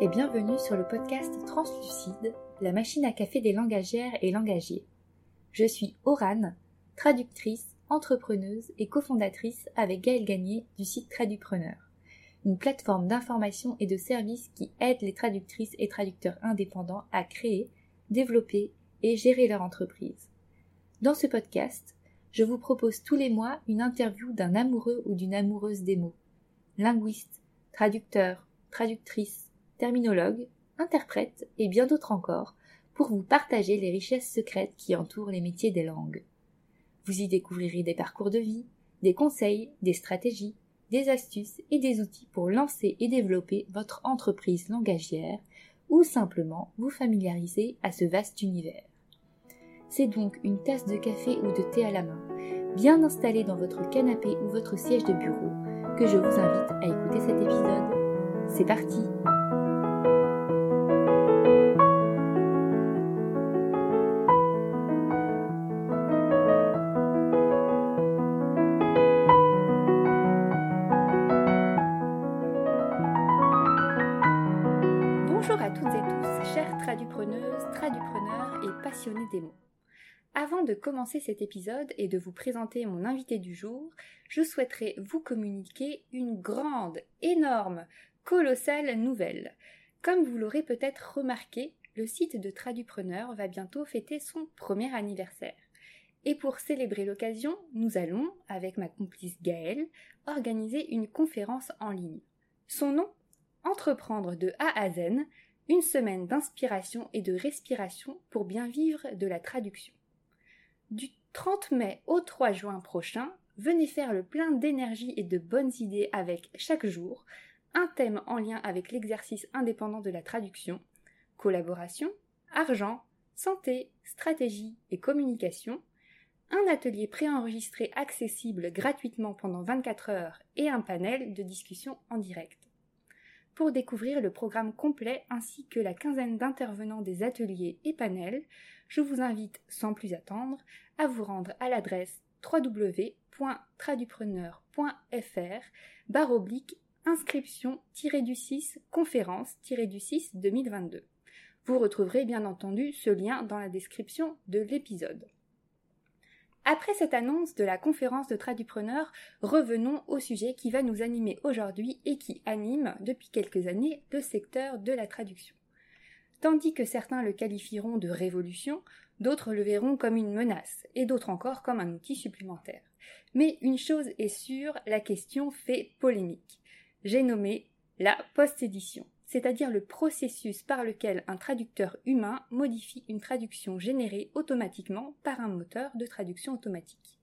et bienvenue sur le podcast Translucide, la machine à café des langagières et langagiers. Je suis Orane, traductrice, entrepreneuse et cofondatrice avec Gaëlle Gagné du site Tradupreneur, une plateforme d'information et de services qui aide les traductrices et traducteurs indépendants à créer, développer et gérer leur entreprise. Dans ce podcast, je vous propose tous les mois une interview d'un amoureux ou d'une amoureuse des mots, linguiste, traducteur, traductrice, terminologue, interprète et bien d'autres encore, pour vous partager les richesses secrètes qui entourent les métiers des langues. Vous y découvrirez des parcours de vie, des conseils, des stratégies, des astuces et des outils pour lancer et développer votre entreprise langagière ou simplement vous familiariser à ce vaste univers. C'est donc une tasse de café ou de thé à la main, bien installée dans votre canapé ou votre siège de bureau, que je vous invite à écouter cet épisode. C'est parti commencer cet épisode et de vous présenter mon invité du jour, je souhaiterais vous communiquer une grande, énorme, colossale nouvelle. Comme vous l'aurez peut-être remarqué, le site de Tradupreneur va bientôt fêter son premier anniversaire. Et pour célébrer l'occasion, nous allons, avec ma complice Gaëlle, organiser une conférence en ligne. Son nom? Entreprendre de A à Z, une semaine d'inspiration et de respiration pour bien vivre de la traduction. Du 30 mai au 3 juin prochain, venez faire le plein d'énergie et de bonnes idées avec chaque jour un thème en lien avec l'exercice indépendant de la traduction, collaboration, argent, santé, stratégie et communication, un atelier préenregistré accessible gratuitement pendant 24 heures et un panel de discussion en direct. Pour découvrir le programme complet ainsi que la quinzaine d'intervenants des ateliers et panels, je vous invite sans plus attendre à vous rendre à l'adresse www.tradupreneur.fr barre oblique inscription-du-6 conférence-du-6 2022. Vous retrouverez bien entendu ce lien dans la description de l'épisode. Après cette annonce de la conférence de Tradupreneur, revenons au sujet qui va nous animer aujourd'hui et qui anime depuis quelques années le secteur de la traduction. Tandis que certains le qualifieront de révolution, d'autres le verront comme une menace et d'autres encore comme un outil supplémentaire. Mais une chose est sûre, la question fait polémique. J'ai nommé la post-édition c'est-à-dire le processus par lequel un traducteur humain modifie une traduction générée automatiquement par un moteur de traduction automatique.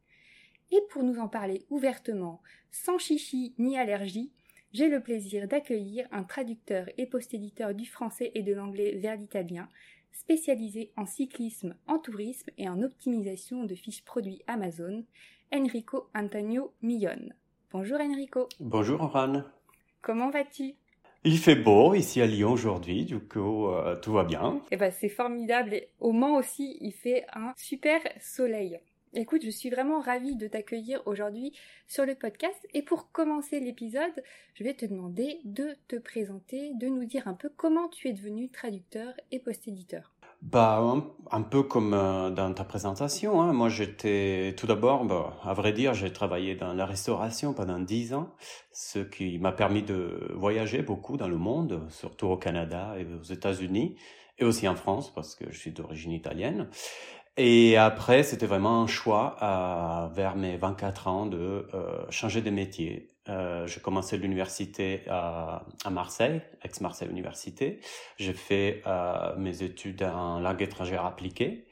Et pour nous en parler ouvertement, sans chichi ni allergie, j'ai le plaisir d'accueillir un traducteur et post-éditeur du français et de l'anglais vers l'italien, spécialisé en cyclisme, en tourisme et en optimisation de fiches produits Amazon, Enrico Antonio Millon. Bonjour Enrico. Bonjour Oran. Comment vas-tu? Il fait beau ici à Lyon aujourd'hui, du coup euh, tout va bien. Eh ben c'est formidable et au Mans aussi il fait un super soleil. Écoute, je suis vraiment ravie de t'accueillir aujourd'hui sur le podcast et pour commencer l'épisode, je vais te demander de te présenter, de nous dire un peu comment tu es devenu traducteur et post-éditeur. Bah, un, peu comme euh, dans ta présentation. Hein. Moi, j'étais tout d'abord, bah, à vrai dire, j'ai travaillé dans la restauration pendant dix ans, ce qui m'a permis de voyager beaucoup dans le monde, surtout au Canada et aux États-Unis, et aussi en France parce que je suis d'origine italienne. Et après, c'était vraiment un choix vers mes 24 ans de euh, changer de métier. Euh, j'ai commencé l'université à, Marseille, ex-Marseille Université. J'ai fait euh, mes études en langue étrangère appliquée.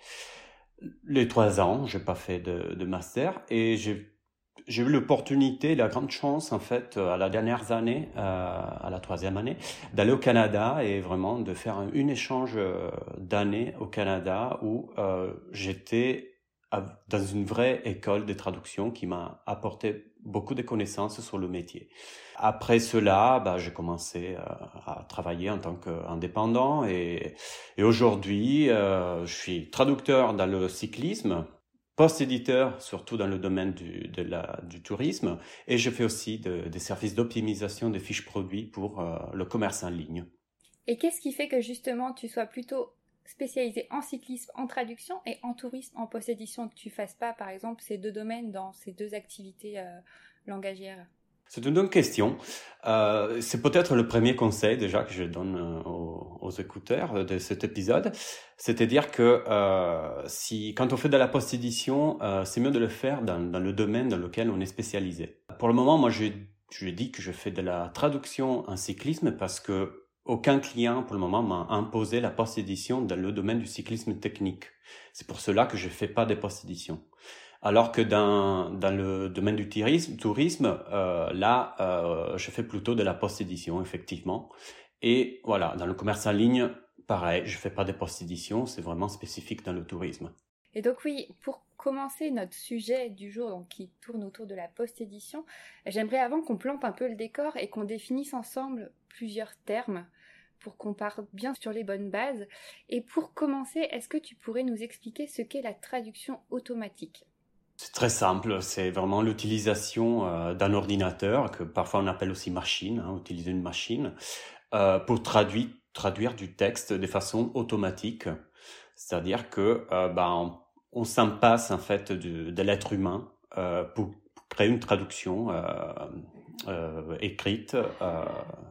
Les trois ans, j'ai pas fait de, master et j'ai eu l'opportunité, la grande chance en fait, à la dernière année, euh, à la troisième année, d'aller au Canada et vraiment de faire un, échange euh, d'années au Canada où euh, j'étais dans une vraie école de traduction qui m'a apporté beaucoup de connaissances sur le métier. Après cela, bah, j'ai commencé à travailler en tant qu'indépendant et, aujourd'hui, je suis traducteur dans le cyclisme post-éditeur, surtout dans le domaine du tourisme, et je fais aussi des services d'optimisation des fiches produits pour euh, le commerce en ligne. Et qu'est-ce qui fait que justement tu sois plutôt spécialisé en cyclisme, en traduction et en tourisme, en possession, que tu fasses pas, par exemple, ces deux domaines dans ces deux activités euh, langagières c'est une bonne question. Euh, c'est peut-être le premier conseil déjà que je donne euh, aux, écouteurs de cet épisode. C'est-à-dire que si, quand on fait de la post-édition, c'est mieux de le faire dans, le domaine dans lequel on est spécialisé. Pour le moment, moi, je dis que je fais de la traduction en cyclisme parce que aucun client pour le moment m'a imposé la post-édition dans le domaine du cyclisme technique. C'est pour cela que je fais pas des post-éditions. Alors que dans, dans le domaine du tourisme, euh, là, euh, je fais plutôt de la post-édition, effectivement. Et voilà, dans le commerce en ligne, pareil, je fais pas des post-éditions, c'est vraiment spécifique dans le tourisme. Et donc oui, pour commencer notre sujet du jour, donc qui tourne autour de la post-édition, j'aimerais avant qu'on plante un peu le décor et qu'on définisse ensemble plusieurs termes pour qu'on parte bien sur les bonnes bases. Et pour commencer, est-ce que tu pourrais nous expliquer ce qu'est la traduction automatique? C'est très simple, c'est vraiment l'utilisation euh, d'un ordinateur, que parfois on appelle aussi machine, hein, utiliser une machine, euh, pour traduire, du texte de façon automatique. C'est-à-dire que euh, ben, on, s'en passe en fait de, l'être humain euh, pour, créer une traduction écrite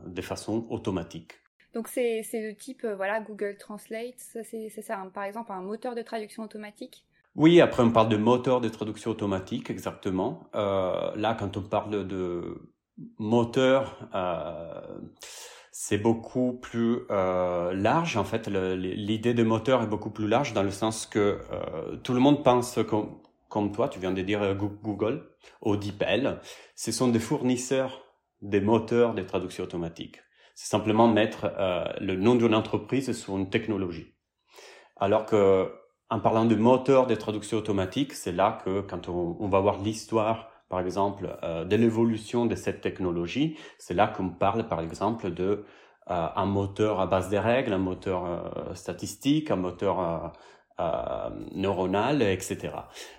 de façon automatique. Donc c'est le type voilà Google Translate, c'est ça par exemple un moteur de traduction automatique oui, après on parle de moteur de traduction automatique, exactement. Euh, là, quand on parle de moteur, euh, c'est beaucoup plus euh, large. En fait, l'idée de moteur est beaucoup plus large dans le sens que euh, tout le monde pense comme, toi, tu viens de dire Google, DeepL, ce sont des fournisseurs des moteurs de traduction automatique. C'est simplement mettre euh, le nom d'une entreprise sur une technologie. Alors que en parlant de moteur de traduction automatique, c'est là que quand on, va voir l'histoire, par exemple, euh, de l'évolution de cette technologie, c'est là qu'on parle, par exemple, de euh, un moteur à base des règles, un moteur euh, statistique, un moteur euh, euh, neuronal, etc.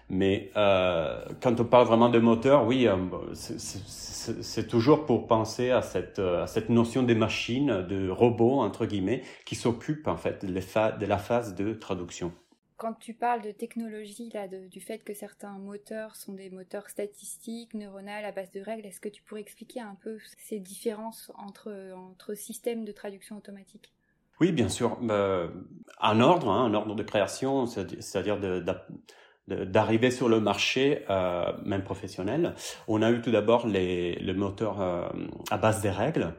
Mais quand on parle vraiment de moteur, oui, c'est toujours pour penser à cette, à cette notion des machines, de robots entre guillemets, qui s'occupent en fait de la phase de traduction quand tu parles de technologie, là, du fait que certains moteurs sont des moteurs statistiques, neuronales, à base de règles, est-ce que tu pourrais expliquer un peu ces différences entre systèmes de traduction automatique? Oui, bien sûr. Bah, un ordre, hein, un ordre de création, c'est-à-dire d'arriver sur le marché, euh, même professionnel. On a eu tout d'abord les, le moteur euh, à base des règles.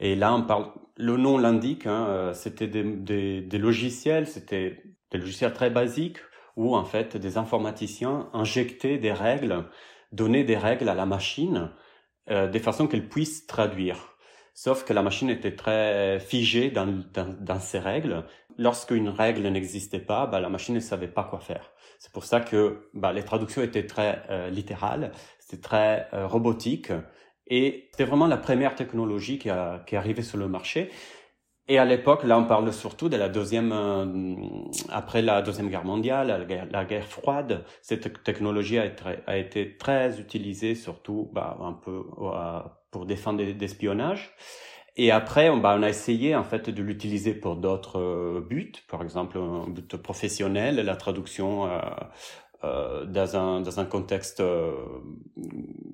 Et là, on parle, le nom l'indique, hein, euh, c'était des, logiciels, c'était des logiciels très basiques où en fait des informaticiens injectaient des règles, donnaient des règles à la machine euh, de façon qu'elle puisse traduire. Sauf que la machine était très figée dans, dans, dans ces règles. Lorsqu'une règle n'existait pas, bah, la machine ne savait pas quoi faire. C'est pour ça que bah, les traductions étaient très euh, littérales, c'était très euh, robotique, et c'était vraiment la première technologie qui, a, qui est arrivée sur le marché. Et à l'époque, là, on parle surtout de la deuxième, euh, après la deuxième guerre mondiale, la guerre, la guerre froide. Cette technologie a été, a été très utilisée, surtout, bah, un peu pour défendre l'espionnage. Et après, on, bah, on a essayé en fait de l'utiliser pour d'autres euh, buts, par exemple un but professionnel, la traduction euh, dans un dans un contexte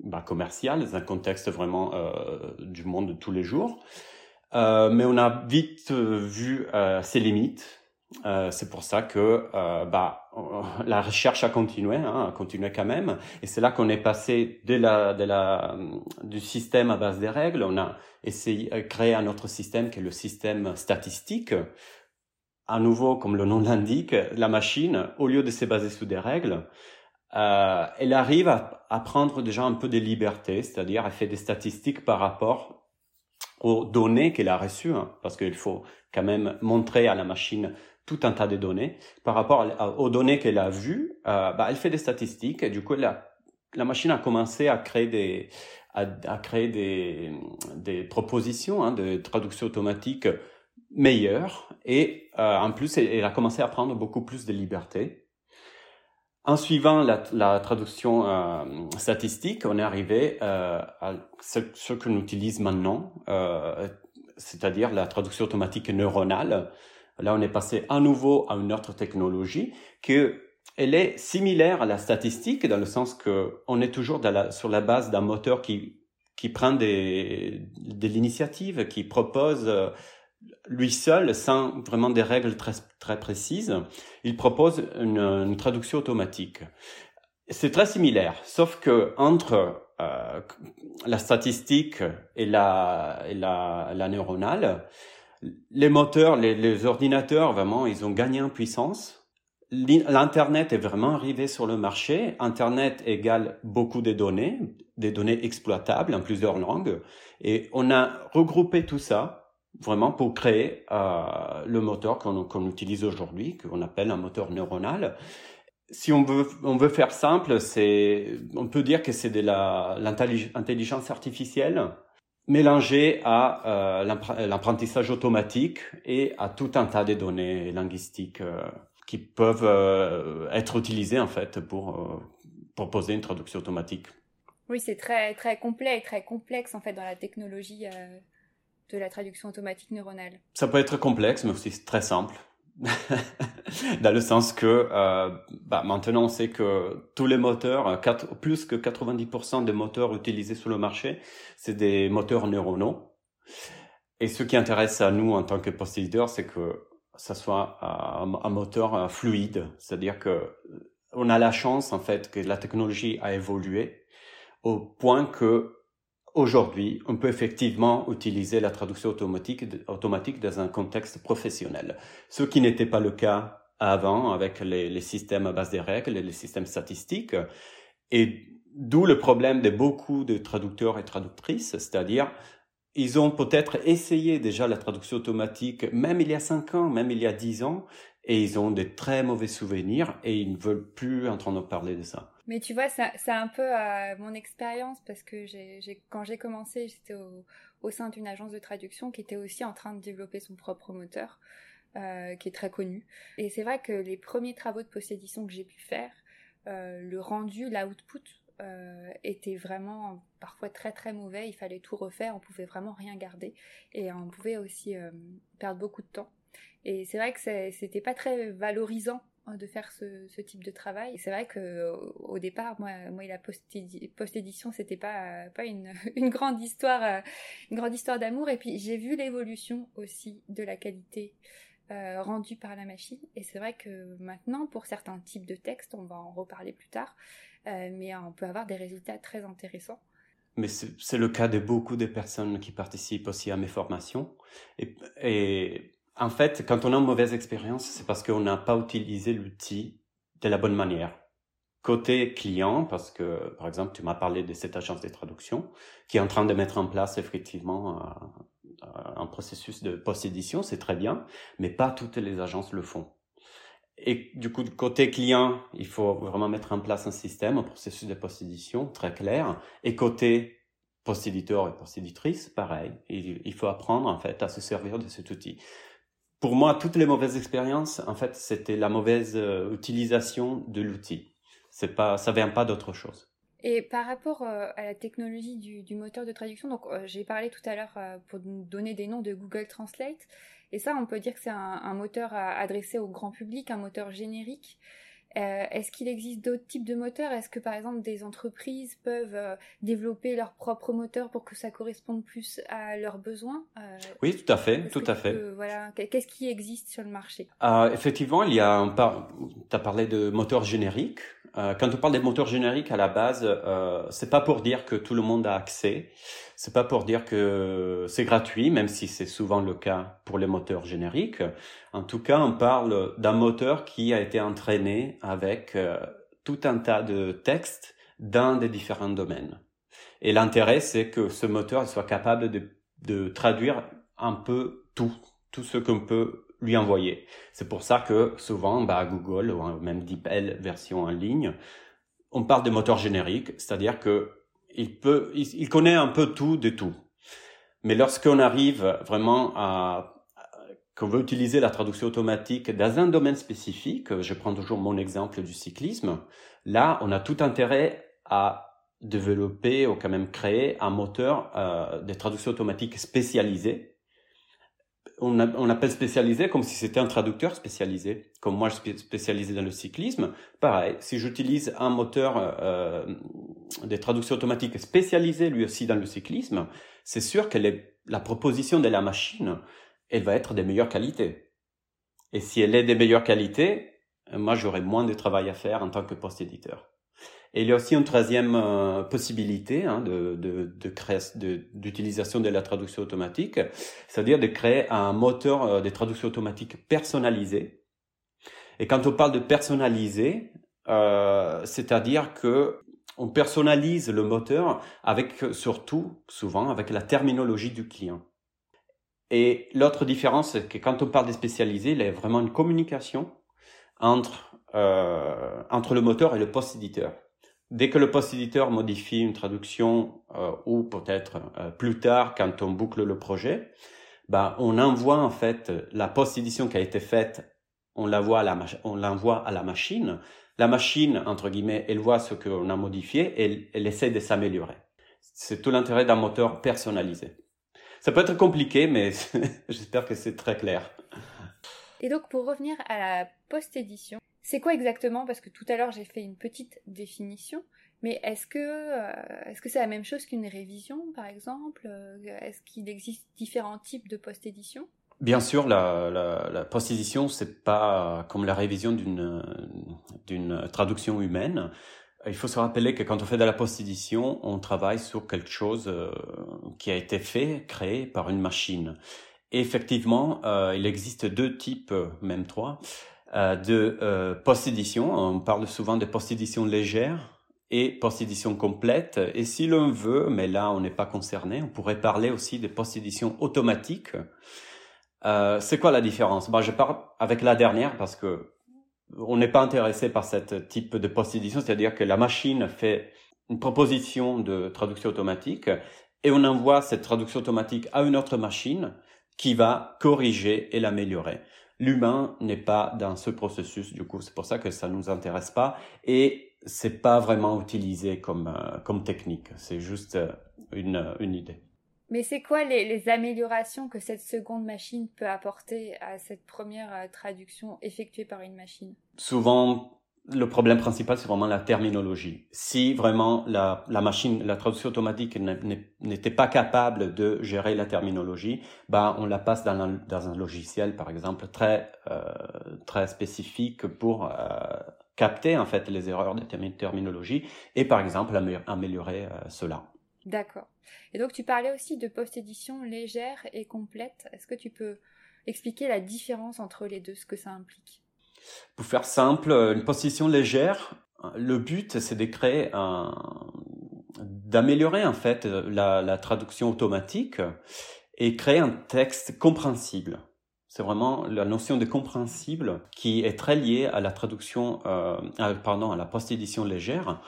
bah, commercial, dans un contexte vraiment du monde de tous les jours. Euh, mais on a vite euh, vu euh, ses limites. Euh, c'est pour ça que bah, la recherche a continué, hein, a continué quand même. Et c'est là qu'on est passé de la, de la, du système à base des règles. On a essayé de créer un autre système qui est le système statistique. À nouveau, comme le nom l'indique, la machine, au lieu de se baser sur des règles, euh, elle arrive à, prendre déjà un peu de liberté, c'est-à-dire elle fait des statistiques par rapport aux données qu'elle a reçues, hein, parce qu'il faut quand même montrer à la machine tout un tas de données. Par rapport aux données qu'elle a vues, euh, bah, elle fait des statistiques et du coup, la, la machine a commencé à créer des, à, créer des, des propositions hein, de traduction automatique meilleures et euh, en plus, elle, a commencé à prendre beaucoup plus de liberté. En suivant la, la traduction euh, statistique, on est arrivé à ce, ce qu'on utilise maintenant. C'est-à-dire la traduction automatique neuronale. Là, on est passé à nouveau à une autre technologie que elle est similaire à la statistique dans le sens que on est toujours sur la base d'un moteur qui qui prend des de l'initiative, qui propose euh, lui seul, sans vraiment des règles très très précises, il propose une, traduction automatique. C'est très similaire, sauf que entre euh, la statistique et la, et la, la neuronale, les moteurs, les, ordinateurs, vraiment, ils ont gagné en puissance. L'Internet est vraiment arrivé sur le marché. Internet égale beaucoup de données, des données exploitables en plusieurs langues. Et on a regroupé tout ça vraiment pour créer euh, le moteur qu'on utilise aujourd'hui, qu'on appelle un moteur neuronal si on veut, on veut faire simple, on peut dire que c'est de l'intelligence artificielle mélangée à euh, l'apprentissage automatique et à tout un tas de données linguistiques euh, qui peuvent euh, être utilisées en fait pour proposer une traduction automatique. Oui, c'est très très complet et très complexe en fait dans la technologie de la traduction automatique neuronale. Ça peut être complexe, mais aussi très simple. dans le sens que euh, bah, maintenant on sait que tous les moteurs, 4, plus que 90% des moteurs utilisés sur le marché, c'est des moteurs neuronaux. Et ce qui intéresse à nous en tant que post c'est que ça soit un, un moteur fluide, c'est-à-dire que on a la chance en fait que la technologie a évolué au point que Aujourd'hui, on peut effectivement utiliser la traduction automatique, dans un contexte professionnel, ce qui n'était pas le cas avant avec les, systèmes à base des règles les systèmes statistiques. Et d'où le problème de beaucoup de traducteurs et traductrices, c'est-à-dire ils ont peut-être essayé déjà la traduction automatique, même il y a cinq ans, même il y a dix ans, et ils ont des très mauvais souvenirs et ils ne veulent plus entendre parler de ça. Mais tu vois, c'est un peu euh, mon expérience parce que quand j'ai commencé, j'étais au, sein d'une agence de traduction qui était aussi en train de développer son propre moteur, euh, qui est très connu. Et c'est vrai que les premiers travaux de post-édition que j'ai pu faire, euh, le rendu, l'output euh, était vraiment parfois très très mauvais. Il fallait tout refaire, on pouvait vraiment rien garder et on pouvait aussi perdre beaucoup de temps. Et c'est vrai que c'était pas très valorisant de faire ce, type de travail. C'est vrai que au départ, moi, moi la post-édition, c'était pas pas une, grande histoire, euh, une grande histoire d'amour. Et puis j'ai vu l'évolution aussi de la qualité euh, rendue par la machine. Et c'est vrai que maintenant, pour certains types de textes, on va en reparler plus tard, euh, mais on peut avoir des résultats très intéressants. Mais c'est le cas de beaucoup de personnes qui participent aussi à mes formations. Et en fait, quand on a une mauvaise expérience, c'est parce qu'on n'a pas utilisé l'outil de la bonne manière. Côté client, parce que, par exemple, tu m'as parlé de cette agence de traduction qui est en train de mettre en place effectivement euh, un processus de post-édition, c'est très bien, mais pas toutes les agences le font. Et du coup, côté client, il faut vraiment mettre en place un système, un processus de post-édition très clair. Et côté post-éditeur et post-éditrice, pareil. Il faut apprendre en fait à se servir de cet outil pour moi, toutes les mauvaises expériences, en fait, c'était la mauvaise euh, utilisation de l'outil. C'est pas, ça vient pas d'autre chose. Et par rapport euh, à la technologie du, moteur de traduction, donc euh, j'ai parlé tout à l'heure pour donner des noms de Google Translate, et ça, on peut dire que c'est un, moteur adressé au grand public, un moteur générique. Euh, est-ce qu'il existe d'autres types de moteurs? Est-ce que par exemple des entreprises peuvent euh, développer leur propre moteur pour que ça corresponde plus à leurs besoins? Euh, Oui, tout à fait, tout à fait. voilà, qu'est-ce qui existe sur le marché? Effectivement, il y a un par... tu as parlé de moteurs génériques. quand on parle des moteurs génériques à la base, c'est pas pour dire que tout le monde a accès. C'est pas pour dire que c'est gratuit, même si c'est souvent le cas pour les moteurs génériques. En tout cas, on parle d'un moteur qui a été entraîné avec euh, tout un tas de textes dans des différents domaines. Et l'intérêt, c'est que ce moteur soit capable de, traduire un peu tout, tout ce qu'on peut lui envoyer. C'est pour ça que souvent, bah, Google ou même DeepL version en ligne, on parle de moteur générique, c'est-à-dire que il peut, il, connaît un peu tout de tout. Mais lorsqu'on arrive vraiment à, qu'on veut utiliser la traduction automatique dans un domaine spécifique, je prends toujours mon exemple du cyclisme, là, on a tout intérêt à développer ou quand même créer un moteur euh, de traduction automatique spécialisé on, appelle spécialisé comme si c'était un traducteur spécialisé, comme moi je suis spécialisé dans le cyclisme. Pareil, si j'utilise un moteur euh, des traductions automatiques spécialisé lui aussi dans le cyclisme, c'est sûr que la proposition de la machine, elle va être de meilleure qualité. Et si elle est de meilleure qualité, moi j'aurai moins de travail à faire en tant que post-éditeur. Et il y a aussi une troisième euh, possibilité hein, de, de, de d'utilisation de, la traduction automatique, c'est-à-dire de créer un moteur euh, de traduction automatique personnalisé. Et quand on parle de personnalisé, euh, c'est-à-dire que on personnalise le moteur avec surtout, souvent, avec la terminologie du client. Et l'autre différence, c'est que quand on parle de spécialisé, il y a vraiment une communication entre, euh, entre le moteur et le post-éditeur. Dès que le post-éditeur modifie une traduction euh, ou peut-être euh, plus tard quand on boucle le projet, bah, on envoie en fait la post-édition qui a été faite, on l'envoie à la, à la machine. La machine, entre guillemets, elle voit ce qu'on a modifié et elle, elle essaie de s'améliorer. C'est tout l'intérêt d'un moteur personnalisé. Ça peut être compliqué, mais j'espère que c'est très clair. Et donc pour revenir à la post-édition, c'est quoi exactement? Parce que tout à l'heure j'ai fait une petite définition, mais est-ce que euh, est-ce que c'est la même chose qu'une révision par exemple? Euh, Est-ce qu'il existe différents types de post-édition? Bien sûr, la, la, post-édition, c'est pas comme la révision d'une traduction humaine. Il faut se rappeler que quand on fait de la post-édition, on travaille sur quelque chose euh, qui a été fait, créé par une machine. Et effectivement, il existe deux types, même trois, de euh, post-édition. On parle souvent de post-édition légère et post-édition complète. Et si l'on veut, mais là on n'est pas concerné, on pourrait parler aussi de post-édition automatique. Euh, c'est quoi la différence? Ben, Je parle avec la dernière parce que on n'est pas intéressé par ce type de post-édition, c'est-à-dire que la machine fait une proposition de traduction automatique et on envoie cette traduction automatique à une autre machine qui va corriger et l'améliorer. L'humain n'est pas dans ce processus, du coup, c'est pour ça que ça nous intéresse pas et c'est pas vraiment utilisé comme, euh, comme technique. C'est juste euh, une, une idée. Mais c'est quoi les, les, améliorations que cette seconde machine peut apporter à cette première euh, traduction effectuée par une machine? Souvent, le problème principal, c'est vraiment la terminologie. Si vraiment la, machine, la traduction automatique n'était pas capable de gérer la terminologie, bah on la passe dans un, dans un logiciel, par exemple, très euh, très spécifique pour euh, capter en fait les erreurs de terminologie et par exemple améliorer euh, cela. D'accord. Et donc tu parlais aussi de post-édition légère et complète. Est-ce que tu peux expliquer la différence entre les deux, ce que ça implique? Pour faire simple, une position légère, le but c'est de créer un, d'améliorer en fait la, la, traduction automatique et créer un texte compréhensible. C'est vraiment la notion de compréhensible qui est très liée à la traduction, euh, pardon, à la post-édition légère.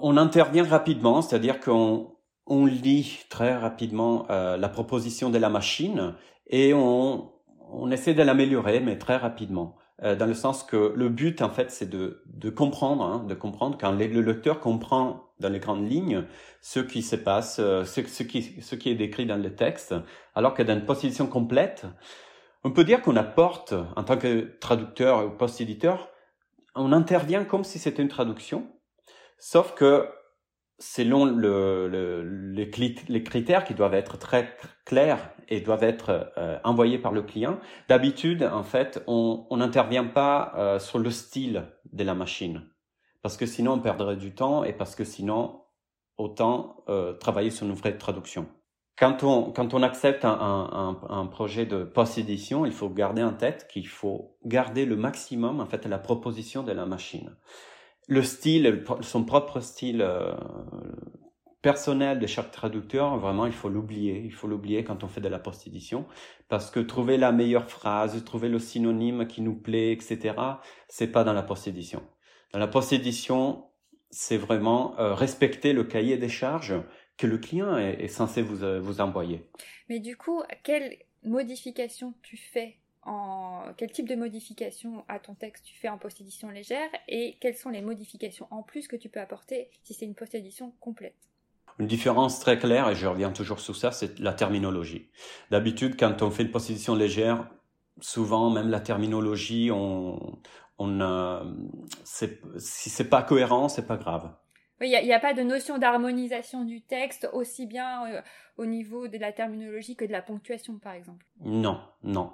On intervient rapidement, c'est-à-dire qu'on on lit très rapidement euh, la proposition de la machine et on, on essaie de l'améliorer, mais très rapidement. Euh, dans le sens que le but en fait c'est de, de comprendre, hein, de comprendre quand le, lecteur comprend dans les grandes lignes ce qui se passe, euh, ce, ce, qui, ce qui est décrit dans le texte, alors que dans une position complète, on peut dire qu'on apporte en tant que traducteur ou post-éditeur, on intervient comme si c'était une traduction, sauf que selon le, le, les, les, critères qui doivent être très clairs et doivent être euh, envoyés par le client, d'habitude, en fait, on n'intervient pas euh, sur le style de la machine. Parce que sinon, on perdrait du temps et parce que sinon, autant euh, travailler sur une vraie traduction. Quand on, quand on accepte un, un, un projet de post-édition, il faut garder en tête qu'il faut garder le maximum, en fait, la proposition de la machine le style, son propre style euh, personnel de chaque traducteur, vraiment, il faut l'oublier. Il faut l'oublier quand on fait de la post-édition. Parce que trouver la meilleure phrase, trouver le synonyme qui nous plaît, etc., c'est pas dans la post-édition. Dans la post-édition, c'est vraiment euh, respecter le cahier des charges que le client est, censé vous, euh, vous envoyer. Mais du coup, quelle modification tu fais quel type de modification à ton texte tu fais en post-édition légère et quelles sont les modifications en plus que tu peux apporter si c'est une post-édition complète? Une différence très claire, et je reviens toujours sur ça, c'est la terminologie. D'habitude, quand on fait une position légère, souvent même la terminologie, on, on euh, si c'est pas cohérent, c'est pas grave. Il n'y a, pas de notion d'harmonisation du texte aussi bien euh, au niveau de la terminologie que de la ponctuation, par exemple. Non, non.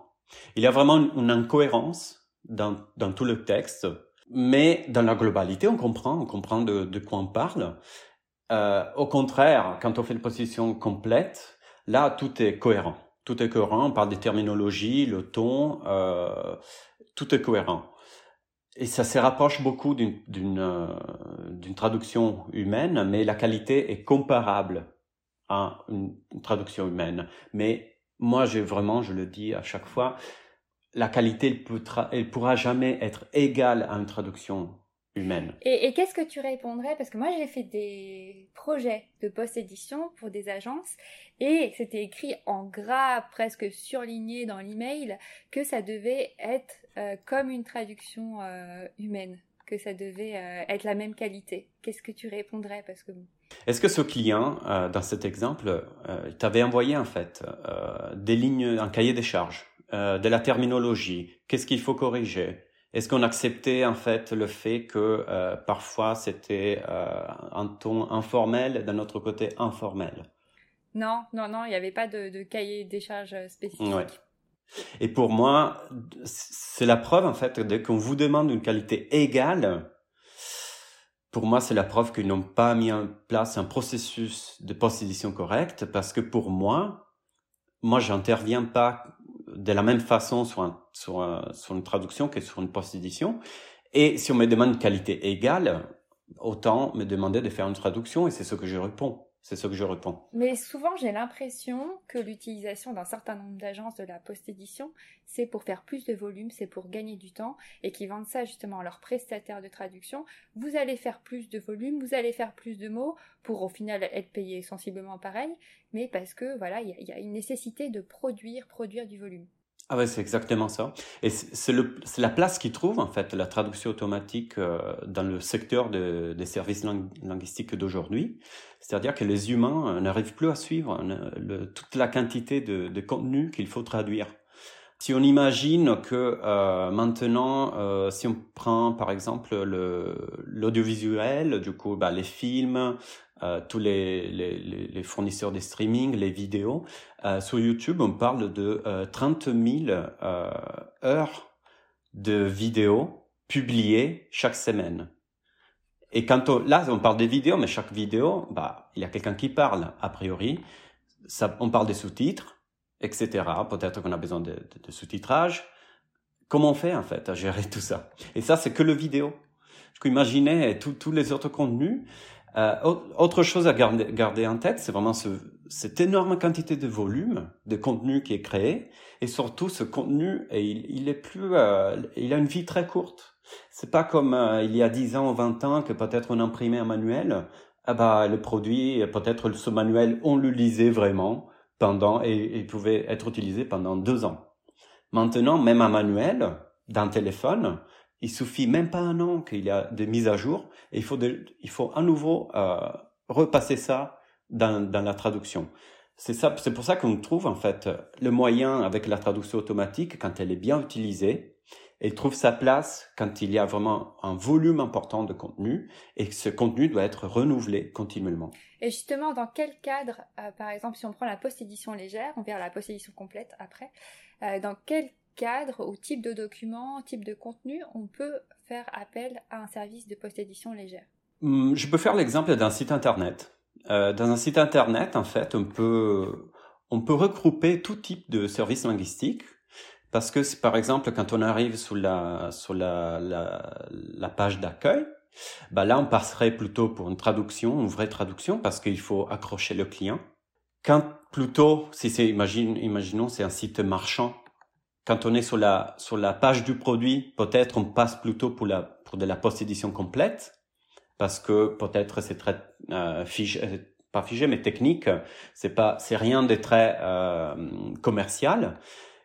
Il y a vraiment une incohérence dans, dans tout le texte, mais dans la globalité, on comprend, on comprend de, de quoi on parle. Euh, au contraire, quand on fait une position complète, là, tout est cohérent. Tout est cohérent, on parle des terminologies, le ton, euh, tout est cohérent. Et ça se rapproche beaucoup d'une euh, traduction humaine, mais la qualité est comparable à une, traduction humaine. Mais moi, j'ai vraiment, je le dis à chaque fois, la qualité, elle, ne pourra jamais être égale à une traduction humaine. Et, qu'est-ce que tu répondrais? Parce que moi, j'ai fait des projets de post-édition pour des agences et c'était écrit en gras, presque surligné dans l'email, que ça devait être euh, comme une traduction euh, humaine, que ça devait euh, être la même qualité. Qu'est-ce que tu répondrais? Parce que Est-ce que ce client, dans cet exemple, t'avait envoyé en fait des lignes, un cahier des charges, de la terminologie? Qu'est-ce qu'il faut corriger? Est-ce qu'on acceptait en fait le fait que euh, parfois c'était euh, un ton informel, d'un autre côté informel? Non, non, non, il n'y avait pas de, cahier des charges spécifique. Et pour moi, c'est la preuve en fait dès qu'on vous demande une qualité égale. Pour moi, c'est la preuve qu'ils n'ont pas mis en place un processus de post-édition correct parce que pour moi, moi, j'interviens pas de la même façon sur, sur, sur une traduction que sur une post-édition. Et si on me demande qualité égale, autant me demander de faire une traduction et c'est ce que je réponds. C'est ce que je réponds. Mais souvent, j'ai l'impression que l'utilisation d'un certain nombre d'agences de la post-édition, c'est pour faire plus de volume, c'est pour gagner du temps, et qui vendent ça justement à leurs prestataires de traduction. Vous allez faire plus de volume, vous allez faire plus de mots, pour au final être payé sensiblement pareil, mais parce que voilà, il y, a une nécessité de produire, produire du volume. Ah ouais, c'est exactement ça. Et c'est la place qu'il trouve, en fait, la traduction automatique euh, dans le secteur des services linguistiques d'aujourd'hui. C'est-à-dire que les humains euh, n'arrivent plus à suivre le, toute la quantité de, de contenu qu'il faut traduire. Si on imagine que euh, maintenant, euh, si on prend par exemple l'audiovisuel, du coup, bah, les films, euh, tous les, les, les, fournisseurs de streaming, les vidéos, euh, sur YouTube, on parle de 30 000 heures de vidéos publiées chaque semaine. Et quand on, là, on parle des vidéos, mais chaque vidéo, bah, il y a quelqu'un qui parle, a priori. Ça, on parle des sous-titres, etc. Peut-être qu'on a besoin de, de, sous-titrage. Comment on fait, en fait, à gérer tout ça? Et ça, c'est que le vidéo. Je peux imaginer tous les autres contenus. Euh, autre chose à garder, en tête, c'est vraiment ce, cette énorme quantité de volume de contenu qui est créé. Et surtout, ce contenu, il, il est plus, euh, il a une vie très courte. C'est pas comme euh, il y a 10 ans ou 20 ans que peut-être on imprimait un manuel. Ah bah, le produit, peut-être ce manuel, on le lisait vraiment pendant, et il pouvait être utilisé pendant deux ans. Maintenant, même un manuel d'un téléphone, il suffit même pas un an qu'il y a des mises à jour et il faut, il faut à nouveau euh, repasser ça dans, dans la traduction. C'est ça, c'est pour ça qu'on trouve en fait le moyen avec la traduction automatique quand elle est bien utilisée elle trouve sa place quand il y a vraiment un volume important de contenu et ce contenu doit être renouvelé continuellement. Et justement, dans quel cadre, euh, par exemple, si on prend la post-édition légère, on verra la post-édition complète après, euh, dans quel cadre ou type de document, type de contenu, on peut faire appel à un service de post-édition légère hum, Je peux faire l'exemple d'un site internet. Euh, dans un site internet, en fait, on peut, on peut regrouper tout type de services linguistiques parce que par exemple, quand on arrive sur la, sur la, la, page d'accueil, bah là, on passerait plutôt pour une traduction, une vraie traduction, parce qu'il faut accrocher le client. Quand plutôt, si c'est, imaginons, c'est un site marchand, quand on est sur la, sur la page du produit, peut-être on passe plutôt pour la, pour de la post-édition complète, parce que peut-être c'est très euh, figé, pas figé, mais technique, c'est pas, c'est rien de très euh, commercial.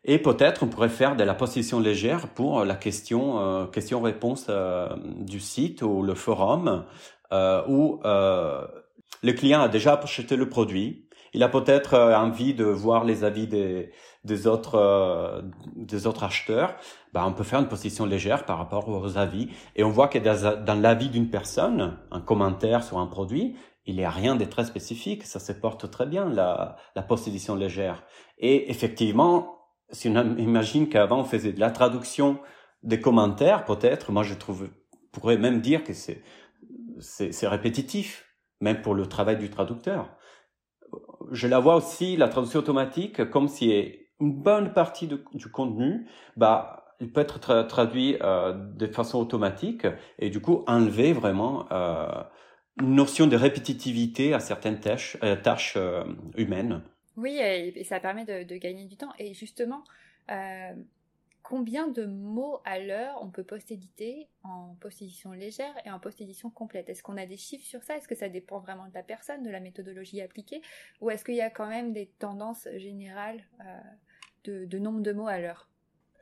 Et peut-être on pourrait faire de la position légère pour la question euh, question-réponse euh, du site ou le forum euh, ou Le client a déjà acheté le produit. Il a peut-être euh, envie de voir les avis des, des autres euh, des autres acheteurs. Bah, on peut faire une position légère par rapport aux avis et on voit que dans, dans l'avis d'une personne, un commentaire sur un produit, il n'y a rien de très spécifique. Ça se porte très bien la la position légère. Et effectivement, si on imagine qu'avant on faisait de la traduction des commentaires, peut-être, moi je trouve, pourrais même dire que c'est c'est répétitif même pour le travail du traducteur. Je la vois aussi, la traduction automatique, comme si une bonne partie du contenu, bah, il peut être traduit euh, de façon automatique et du coup enlever vraiment euh, une notion de répétitivité à certaines tâches, euh, humaines. Oui, et, ça permet de, de, gagner du temps. Et justement, combien de mots à l'heure on peut post-éditer en post-édition légère et en post-édition complète? Est-ce qu'on a des chiffres sur ça? Est-ce que ça dépend vraiment de la personne, de la méthodologie appliquée? Ou est-ce qu'il y a quand même des tendances générales de, de, nombre de mots à l'heure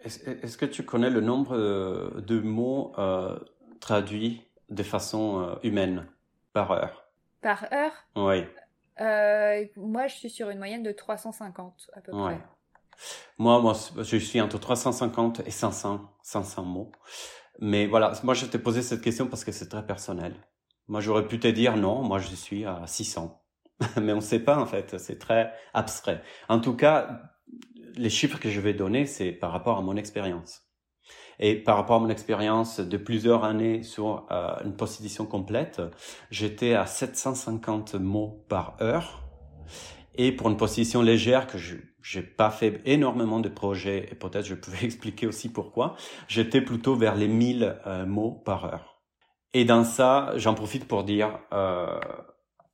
Est-ce que tu connais le nombre euh, de mots euh, traduits de façon euh, humaine par heure? Par heure? Oui. Euh, moi, je suis sur une moyenne de 350 à peu ouais. près. Moi, moi, je suis entre 350 et 500, 500 mots. Mais voilà, moi, je t'ai posé cette question parce que c'est très personnel. Moi, j'aurais pu te dire non, moi, je suis à 600. Mais on ne sait pas, en fait. C'est très abstrait. En tout cas, les chiffres que je vais donner, c'est par rapport à mon expérience. Et par rapport à mon expérience de plusieurs années sur euh, une post-édition complète, j'étais à 750 mots par heure. Et pour une post-édition légère que je j'ai pas fait énormément de projets et peut-être je pouvais expliquer aussi pourquoi. J'étais plutôt vers les 1000 euh, mots par heure. Et dans ça, j'en profite pour dire euh,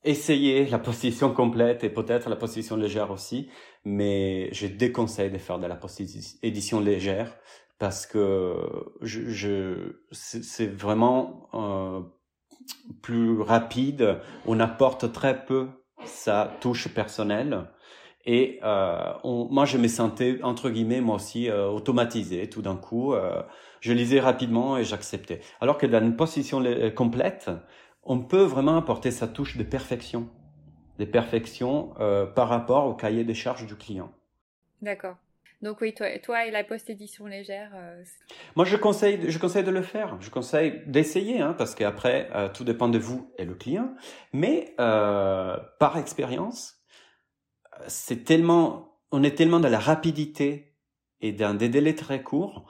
essayez la position complète et peut-être la position légère aussi, mais je déconseille de faire de la édition légère parce que je, je c'est vraiment euh, plus rapide. On apporte très peu sa touche personnelle et euh, moi, je me sentais, entre guillemets, moi aussi, euh, automatisé. Tout d'un coup, euh, je lisais rapidement et j'acceptais. Alors que dans une position complète, on peut vraiment apporter sa touche de perfection, de perfection euh, par rapport au cahier des charges du client. D'accord. Donc oui, toi, toi et la post-édition légère. Euh, Moi, je conseille, je conseille de le faire. Je conseille d'essayer, hein, parce qu'après, euh, tout dépend de vous et le client. Mais euh, par expérience, c'est tellement, on est tellement dans la rapidité et dans des délais très courts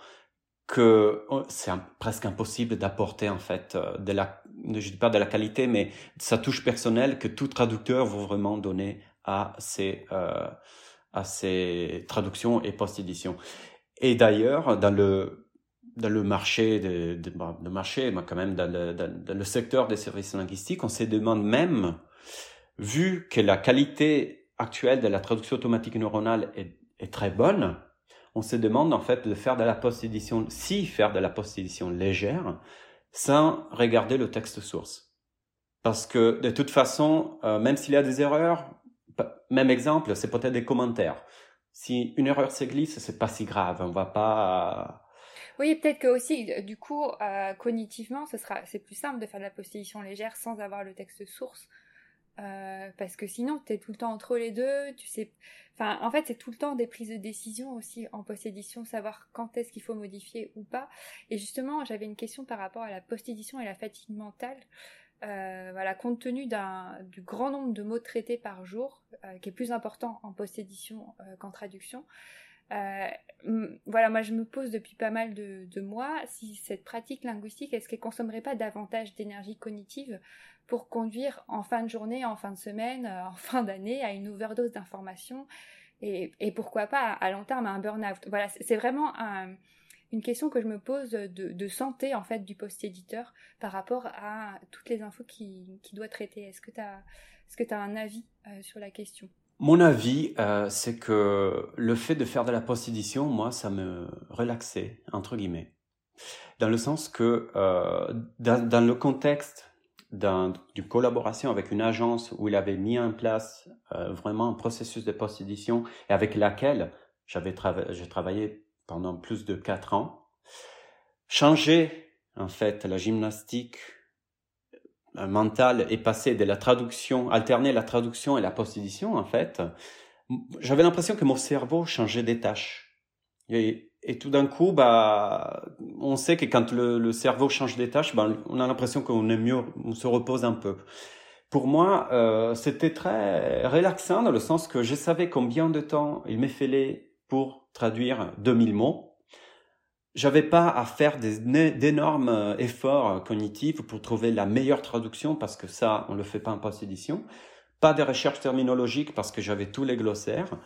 que oh, c'est presque impossible d'apporter en fait euh, de la, je dis pas de la qualité, mais sa touche personnelle que tout traducteur veut vraiment donner à ses euh, à ses traductions et post-édition. Et d'ailleurs, dans le dans le marché de, de marché, mais quand même dans le, dans le secteur des services linguistiques, on se demande même, vu que la qualité actuelle de la traduction automatique neuronale est, est très bonne, on se demande en fait de faire de la post-édition, si faire de la post-édition légère, sans regarder le texte source. Parce que de toute façon, euh, même s'il y a des erreurs, même exemple, c'est peut-être des commentaires. Si une erreur se glisse, c'est pas si grave, on va pas. Oui, peut-être que aussi, du coup, euh, cognitivement, ce sera, c'est plus simple de faire de la post-édition légère sans avoir le texte source. Euh, parce que sinon, tu es tout le temps entre les deux, tu sais... Enfin, en fait, c'est tout le temps des prises de décision aussi en post-édition, savoir quand est-ce qu'il faut modifier ou pas. Et justement, j'avais une question par rapport à la post-édition et la fatigue mentale. Euh, voilà, compte tenu du grand nombre de mots traités par jour, euh, qui est plus important en post-édition qu'en traduction, voilà, moi je me pose depuis pas mal de, mois si cette pratique linguistique, est-ce qu'elle consommerait pas davantage d'énergie cognitive pour conduire en fin de journée, en fin de semaine, euh, en fin d'année à une overdose d'informations et, pourquoi pas à long terme à un burn-out? Voilà, c'est vraiment un, une question que je me pose de, santé en fait du post-éditeur par rapport à toutes les infos qu'il qui doit traiter. Est-ce que tu as, as un avis euh, sur la question? Mon avis, euh, c'est que le fait de faire de la post-édition, moi, ça me relaxait, entre guillemets. Dans le sens que euh, dans, le contexte d'une collaboration avec une agence où il avait mis en place euh, vraiment un processus de post-édition et avec laquelle j'avais travaillé pendant plus de quatre ans, changer en fait la gymnastique mental est passé de la traduction, alterner la traduction et la post-édition, en fait, j'avais l'impression que mon cerveau changeait des tâches. Et, et tout d'un coup, bah, on sait que quand le, cerveau change des tâches, bah, on a l'impression qu'on est mieux, on se repose un peu. Pour moi, euh, c'était très relaxant dans le sens que je savais combien de temps il m'est pour traduire 2000 mots j'avais pas à faire d'énormes euh, efforts cognitifs pour trouver la meilleure traduction parce que ça, on le fait pas en post-édition. Pas de recherche terminologique parce que j'avais tous les glossaires.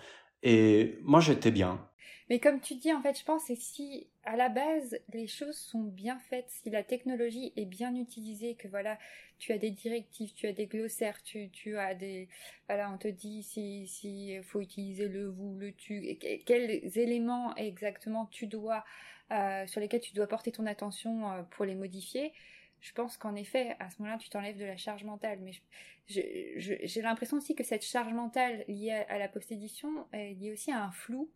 Et moi, j'étais bien. Mais comme tu dis, en fait, je pense que si à la base les choses sont bien faites, si la technologie est bien utilisée, que voilà, tu as des directives, tu as des glossaires, tu, tu as des, voilà, on te dit si si faut utiliser le vous, le tu, quels éléments exactement tu dois euh, sur lesquels tu dois porter ton attention euh, pour les modifier, je pense qu'en effet, à ce moment-là, tu t'enlèves de la charge mentale. Mais j'ai l'impression aussi que cette charge mentale liée à, la post-édition est liée aussi à un flou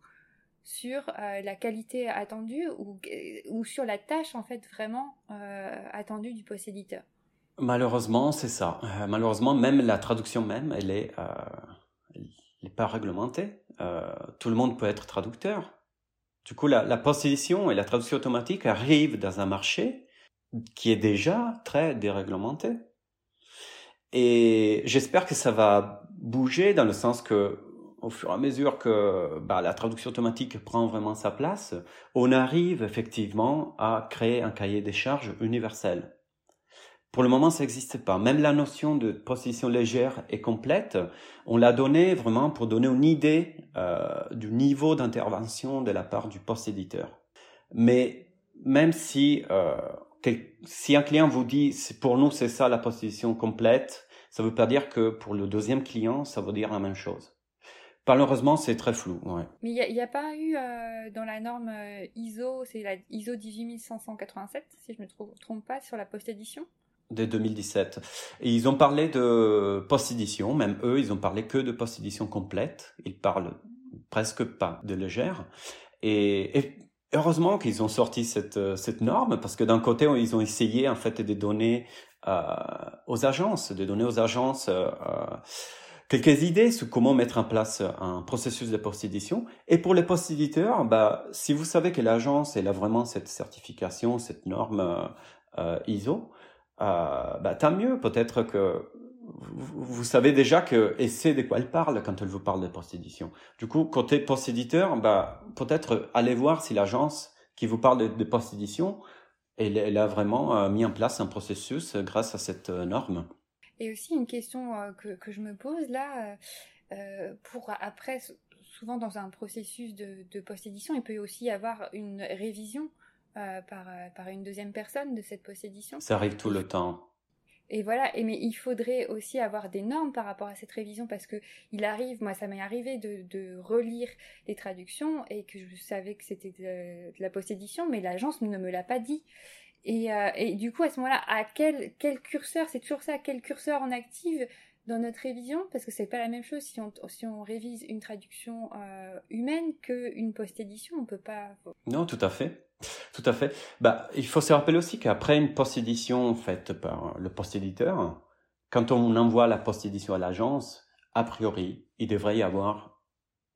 sur euh, la qualité attendue ou, sur la tâche en fait vraiment attendue du post-éditeur. Malheureusement, c'est ça. malheureusement, même la traduction même, elle est, elle pas réglementée. tout le monde peut être traducteur. Du coup, la, la et la traduction automatique arrivent dans un marché qui est déjà très déréglementé. Et j'espère que ça va bouger dans le sens que, au fur et à mesure que bah, la traduction automatique prend vraiment sa place, on arrive effectivement à créer un cahier des charges universel. Pour le moment, ça n'existe pas. Même la notion de position légère et complète, on l'a donnée vraiment pour donner une idée euh, du niveau d'intervention de la part du post-éditeur. Mais même si euh, si un client vous dit pour nous c'est ça la position complète, ça ne veut pas dire que pour le deuxième client ça veut dire la même chose. Malheureusement, c'est très flou. Ouais. Mais il n'y a, pas eu euh, dans la norme ISO, c'est la ISO 18587, si je ne me trompe pas, sur la post-édition? De 2017. Et ils ont parlé de post-édition, même eux, ils ont parlé que de post-édition complète. Ils parlent presque pas de légère. Et, heureusement qu'ils ont sorti cette, cette norme, parce que d'un côté, ils ont essayé en fait de donner euh, aux agences, de donner aux agences euh, quelques idées sur comment mettre en place un processus de post-édition. Et pour les post-éditeurs, bah, si vous savez que l'agence elle a vraiment cette certification, cette norme euh, ISO, euh, bah, tant mieux. Peut-être que vous, savez déjà que et c'est de quoi elle parle quand elle vous parle de post-édition. Du coup, côté post-éditeur, bah, peut-être allez voir si l'agence qui vous parle de, post-édition, elle, a vraiment euh, mis en place un processus grâce à cette euh, norme. Et aussi une question que, que, je me pose là, pour après, souvent dans un processus de, de post-édition, il peut aussi y avoir une révision euh, par, euh, par une deuxième personne de cette possédition. Ça arrive tout le temps. Et voilà, et mais il faudrait aussi avoir des normes par rapport à cette révision parce que il arrive, moi ça m'est arrivé de, de, relire les traductions et que je savais que c'était de, la possédition, mais l'agence ne me l'a pas dit. Et, euh, et, du coup, à ce moment-là, à quel, quel curseur, c'est toujours ça, quel curseur on active dans notre révision? Parce que c'est pas la même chose si on, si on révise une traduction euh, humaine qu'une post-édition, on peut pas. Non, tout à fait. Tout à fait. Bah, il faut se rappeler aussi qu'après une post-édition faite par le post-éditeur, quand on envoie la post-édition à l'agence, a priori, il devrait y avoir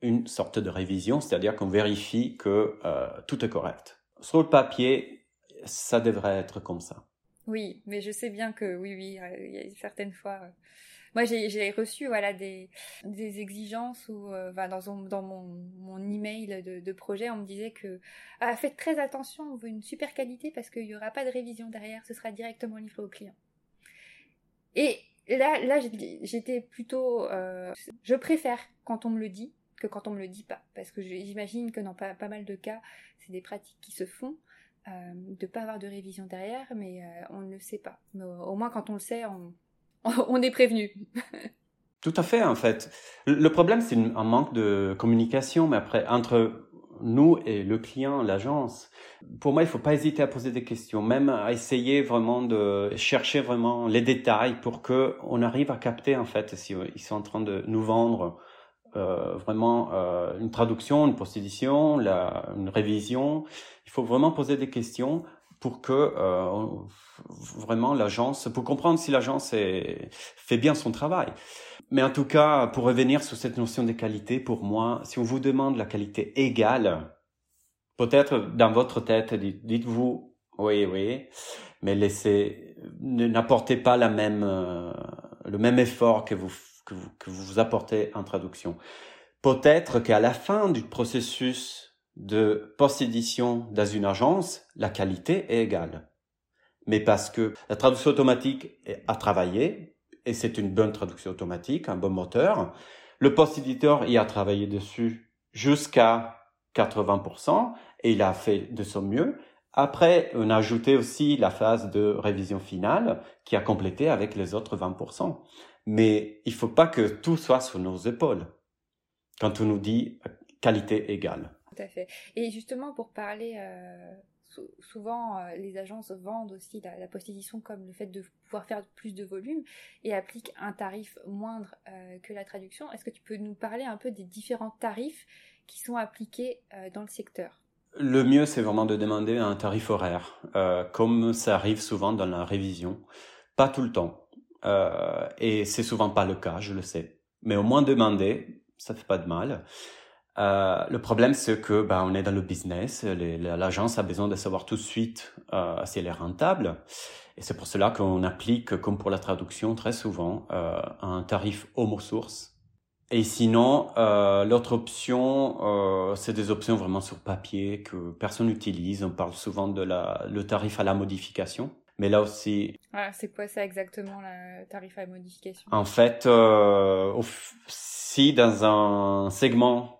une sorte de révision, c'est-à-dire qu'on vérifie que euh, tout est correct. Sur le papier, ça devrait être comme ça. Oui, mais je sais bien que oui, oui, euh, il y a certaines fois. Euh, moi, j'ai reçu voilà des, exigences ou euh, dans, mon, email de, projet, on me disait que ah, faites très attention, on veut une super qualité parce qu'il n'y aura pas de révision derrière, ce sera directement livré au client. Et là, j'étais plutôt, euh, je préfère quand on me le dit que quand on me le dit pas, parce que j'imagine que dans pas, mal de cas, c'est des pratiques qui se font. Euh, de pas avoir de révision derrière, mais on ne le sait pas. Mais au moins quand on le sait, on, on est prévenu. Tout à fait, en fait. Le problème, c'est un manque de communication, mais après, entre nous et le client, l'agence, pour moi, il faut pas hésiter à poser des questions, même à essayer vraiment de chercher vraiment les détails pour que on arrive à capter, en fait, si ils sont en train de nous vendre euh, vraiment euh, une traduction, une post-édition, une révision. Il faut vraiment poser des questions pour que euh, vraiment l'agence, pour comprendre si l'agence fait bien son travail. Mais en tout cas, pour revenir sur cette notion de qualité, pour moi, si on vous demande la qualité égale, peut-être dans votre tête, dites-vous, oui, oui, mais laissez, n'apportez pas la même, euh, le même effort que vous, que vous, que vous apportez en traduction. Peut-être qu'à la fin du processus de post-édition dans une agence, la qualité est égale. Mais parce que la traduction automatique a travaillé, et c'est une bonne traduction automatique, un bon moteur, le post-éditeur y a travaillé dessus jusqu'à 80%, et il a fait de son mieux. Après, on a ajouté aussi la phase de révision finale qui a complété avec les autres 20%. Mais il faut pas que tout soit sur nos épaules quand on nous dit qualité égale. Tout à fait. Et justement, pour parler, euh, souvent euh, les agences vendent aussi la, la post-édition comme le fait de pouvoir faire plus de volume et appliquent un tarif moindre euh, que la traduction. Est-ce que tu peux nous parler un peu des différents tarifs qui sont appliqués dans le secteur? Le mieux, c'est vraiment de demander un tarif horaire, comme ça arrive souvent dans la révision. Pas tout le temps. et c'est souvent pas le cas, je le sais. Mais au moins demander, ça fait pas de mal. Euh, le problème, c'est que ben, on est dans le business. L'agence a besoin de savoir tout de suite euh, si elle est rentable. Et c'est pour cela qu'on applique, comme pour la traduction, très souvent, euh, un tarif homo source. Et sinon, l'autre option, c'est des options vraiment sur papier que personne n'utilise. On parle souvent de la, le tarif à la modification. Mais là aussi. Ah, c'est quoi ça exactement, le tarif à la modification? En fait, si dans un segment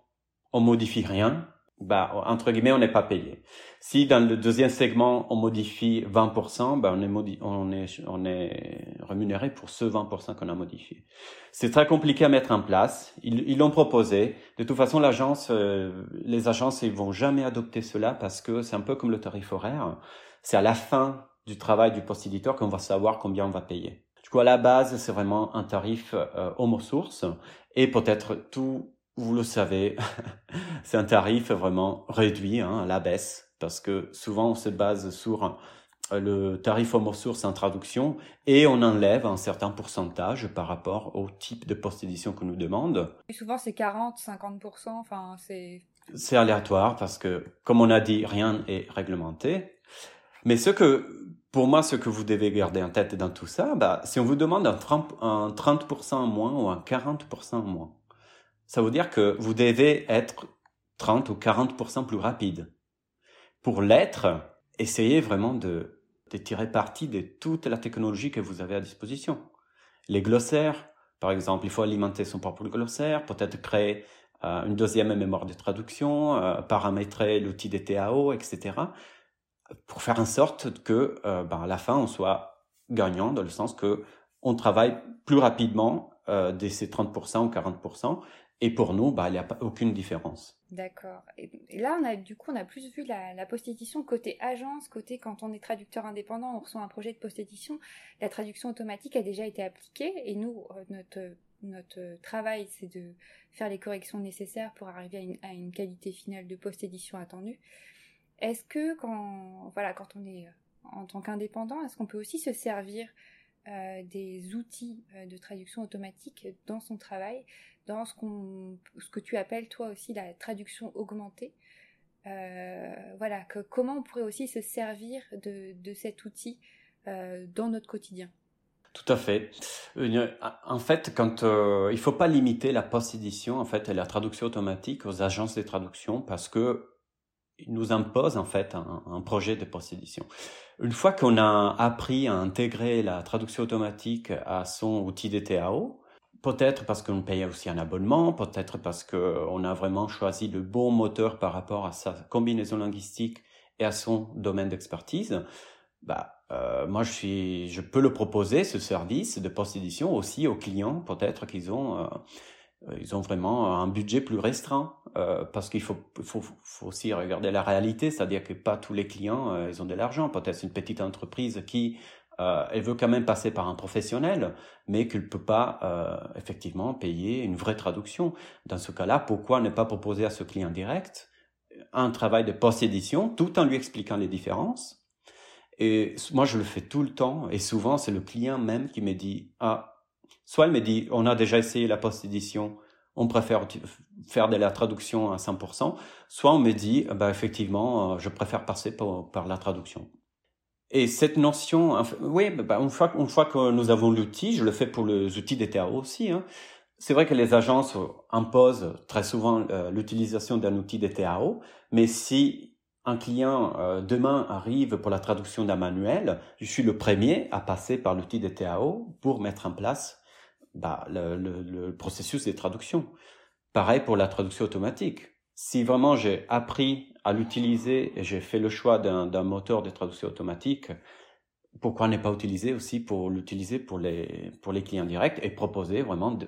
on modifie rien, bah entre guillemets on n'est pas payé. Si dans le deuxième segment on modifie 20%, bah on est on est on est rémunéré pour ce 20% qu'on a modifié. C'est très compliqué à mettre en place. Ils l'ont proposé. De toute façon, l'agence, euh, les agences, ils vont jamais adopter cela parce que c'est un peu comme le tarif horaire. C'est à la fin du travail du post-éditeur qu'on va savoir combien on va payer. Du coup, à la base, c'est vraiment un tarif euh, homo source et peut-être tout, vous le savez, c'est un tarif vraiment réduit hein, à la baisse parce que souvent on se base sur euh, le tarif homo source en traduction et on enlève un certain pourcentage par rapport au type de post-édition que nous demande. Et souvent c'est 40, 50%, enfin c'est... C'est aléatoire parce que, comme on a dit, rien est réglementé. Mais ce que pour moi, ce que vous devez garder en tête dans tout ça, bah, si on vous demande un 30%, un 30 en moins ou un 40% en moins, ça veut dire que vous devez être 30 ou 40% plus rapide. Pour l'être, essayez vraiment de, de tirer parti de toute la technologie que vous avez à disposition. Les glossaires, par exemple, il faut alimenter son propre glossaire, peut-être créer euh, une deuxième mémoire de traduction, euh, paramétrer l'outil des TAO, etc pour faire en sorte que euh, ben, à la fin on soit gagnant dans le sens que on travaille plus rapidement dès ces 30% ou 40% et pour nous bah, il n'y a aucune différence. D'accord. Et, là on a du coup on a plus vu la, la post-édition côté agence, côté quand on est traducteur indépendant, on reçoit un projet de post-édition, la traduction automatique a déjà été appliquée et nous euh, notre notre travail, c'est de faire les corrections nécessaires pour arriver à une, qualité finale de post-édition attendue. Est-ce que quand, voilà, quand on est euh, en tant qu'indépendant, est-ce qu'on peut aussi se servir euh, des outils de traduction automatique dans son travail, dans ce, que tu appelles toi aussi la traduction augmentée Voilà, que, comment on pourrait aussi se servir de, cet outil dans notre quotidien? Tout à fait. En fait, quand euh, il faut pas limiter la post-édition en fait et la traduction automatique aux agences de traduction parce que nous impose en fait un, projet de post-édition. Une fois qu'on a appris à intégrer la traduction automatique à son outil de TAO, peut-être parce qu'on paye aussi un abonnement, peut-être parce qu'on a vraiment choisi le bon moteur par rapport à sa combinaison linguistique et à son domaine d'expertise, bah, euh, moi je suis, je peux le proposer ce service de post-édition aussi aux clients, peut-être qu'ils ont euh, euh, ont vraiment un budget plus restreint euh, parce qu'il faut, faut, faut, aussi regarder la réalité, c'est-à-dire que pas tous les clients euh, ils ont de l'argent. Peut-être une petite entreprise qui euh, elle veut quand même passer par un professionnel, mais qu'elle peut pas euh, effectivement payer une vraie traduction. Dans ce cas-là, pourquoi ne pas proposer à ce client direct un travail de post-édition tout en lui expliquant les différences? Et moi, je le fais tout le temps. Et souvent, c'est le client même qui me dit, ah, soit il me dit, on a déjà essayé la post-édition, on préfère faire de la traduction à 100%, soit on me dit, bah, effectivement, euh, je préfère passer par, la traduction. Et cette notion, oui, bah, une, fois, une fois que nous avons l'outil, je le fais pour les outils DTAO aussi, hein, c'est vrai que les agences imposent très souvent euh, l'utilisation d'un outil DTAO, mais si un client euh, demain arrive pour la traduction d'un manuel, je suis le premier à passer par l'outil DTAO pour mettre en place bah, le, le, le, processus de traduction. Pareil pour la traduction automatique. Si vraiment j'ai appris à l'utiliser et j'ai fait le choix d'un moteur de traduction automatique, pourquoi ne pas utiliser aussi pour l'utiliser pour les, pour les clients directs et proposer vraiment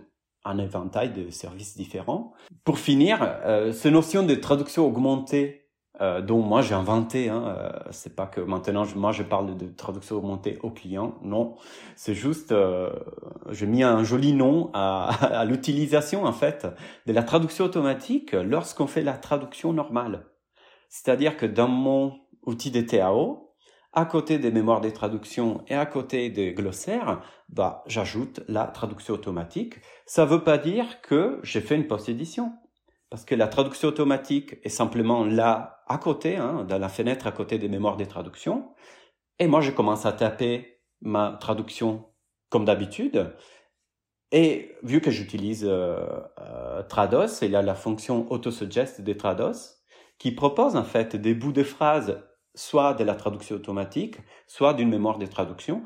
un éventail de services différents? Pour finir, euh, cette notion de traduction augmentée euh, dont moi j'ai inventé. Hein, euh, c'est pas que maintenant moi je parle de traduction augmentée au client. Non, c'est juste euh, j'ai mis un joli nom à l'utilisation en fait de la traduction automatique lorsqu'on fait la traduction normale. C'est-à-dire que dans mon outil de TAO, à côté des mémoires des traductions et à côté des glossaires, bah j'ajoute la traduction automatique. Ça veut pas dire que j'ai fait une post-édition parce que la traduction automatique est simplement là à côté, hein, dans la fenêtre à côté des mémoires des traductions. Et moi, je commence à taper ma traduction comme d'habitude. Et vu que j'utilise euh, euh, Trados, il y a la fonction autosuggest des Trados qui propose en fait des bouts de phrases soit de la traduction automatique, soit d'une mémoire de traduction.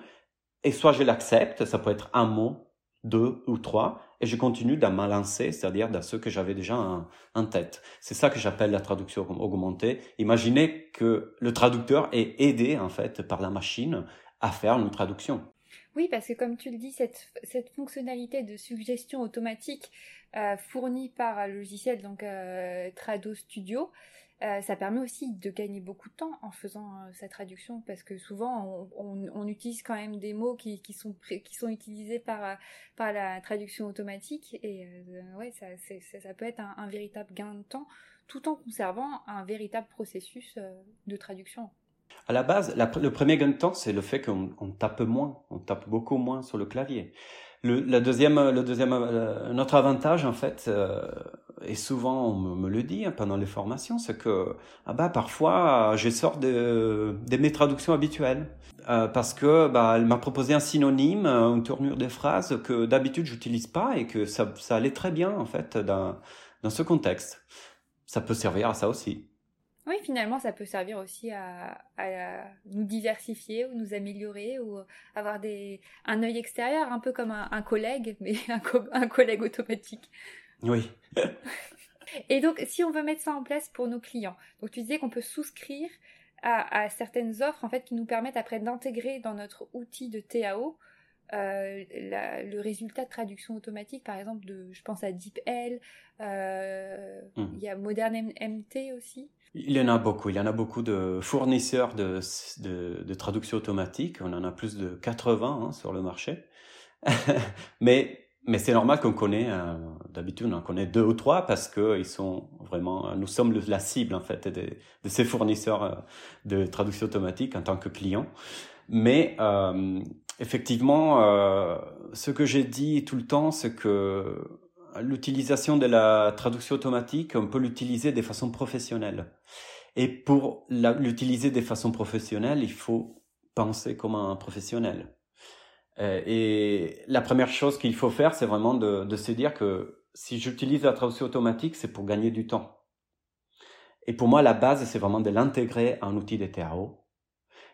Et soit je l'accepte, ça peut être un mot, deux ou trois, et je continue dans ma lancée, c'est-à-dire dans ce que j'avais déjà en, tête. C'est ça que j'appelle la traduction augmentée. Imaginez que le traducteur est aidé en fait par la machine à faire une traduction. Oui, parce que comme tu le dis, cette, fonctionnalité de suggestion automatique euh, fournie par le logiciel donc euh, Trado Studio, euh, ça permet aussi de gagner beaucoup de temps en faisant euh, sa traduction parce que souvent on, utilise quand même des mots qui, sont, qui sont utilisés par, euh, par la traduction automatique et ouais, ça, ça, peut être un, véritable gain de temps tout en conservant un véritable processus de traduction. À la base, le premier gain de temps, c'est le fait qu'on tape moins, on tape beaucoup moins sur le clavier. Le, la deuxième, le deuxième, euh, notre avantage en fait, euh, et souvent on me, le dit hein, pendant les formations, c'est que ah bah parfois je sors de, de mes traductions habituelles euh, parce que bah elle m'a proposé un synonyme, une tournure des phrases que d'habitude j'utilise pas et que ça, ça allait très bien en fait dans dans ce contexte. Ça peut servir à ça aussi. Oui, finalement, ça peut servir aussi à, nous diversifier ou nous améliorer ou avoir des, un œil extérieur, un peu comme un, collègue, mais un, collègue automatique. Oui. Et donc, si on veut mettre ça en place pour nos clients, donc tu disais qu'on peut souscrire à, certaines offres en fait qui nous permettent après d'intégrer dans notre outil de TAO euh, le résultat de traduction automatique, par exemple, de, je pense à DeepL, euh, hmm. il y a Modern MT aussi. Il y en a beaucoup. Il y en a beaucoup de fournisseurs de, de, traduction automatique. On en a plus de 80 hein, sur le marché. mais mais c'est normal qu'on connaît, euh, d'habitude on en connaît deux ou trois parce que ils sont vraiment, nous sommes la cible en fait de, ces fournisseurs euh, de traduction automatique en tant que clients. Mais euh, effectivement, euh, ce que j'ai dit tout le temps, c'est que l'utilisation de la traduction automatique, on peut l'utiliser de façon professionnelle. Et pour l'utiliser de façon professionnelle, il faut penser comme un professionnel. Euh, et la première chose qu'il faut faire, c'est vraiment de, se dire que si j'utilise la traduction automatique, c'est pour gagner du temps. Et pour moi, la base, c'est vraiment de l'intégrer à un outil de TAO.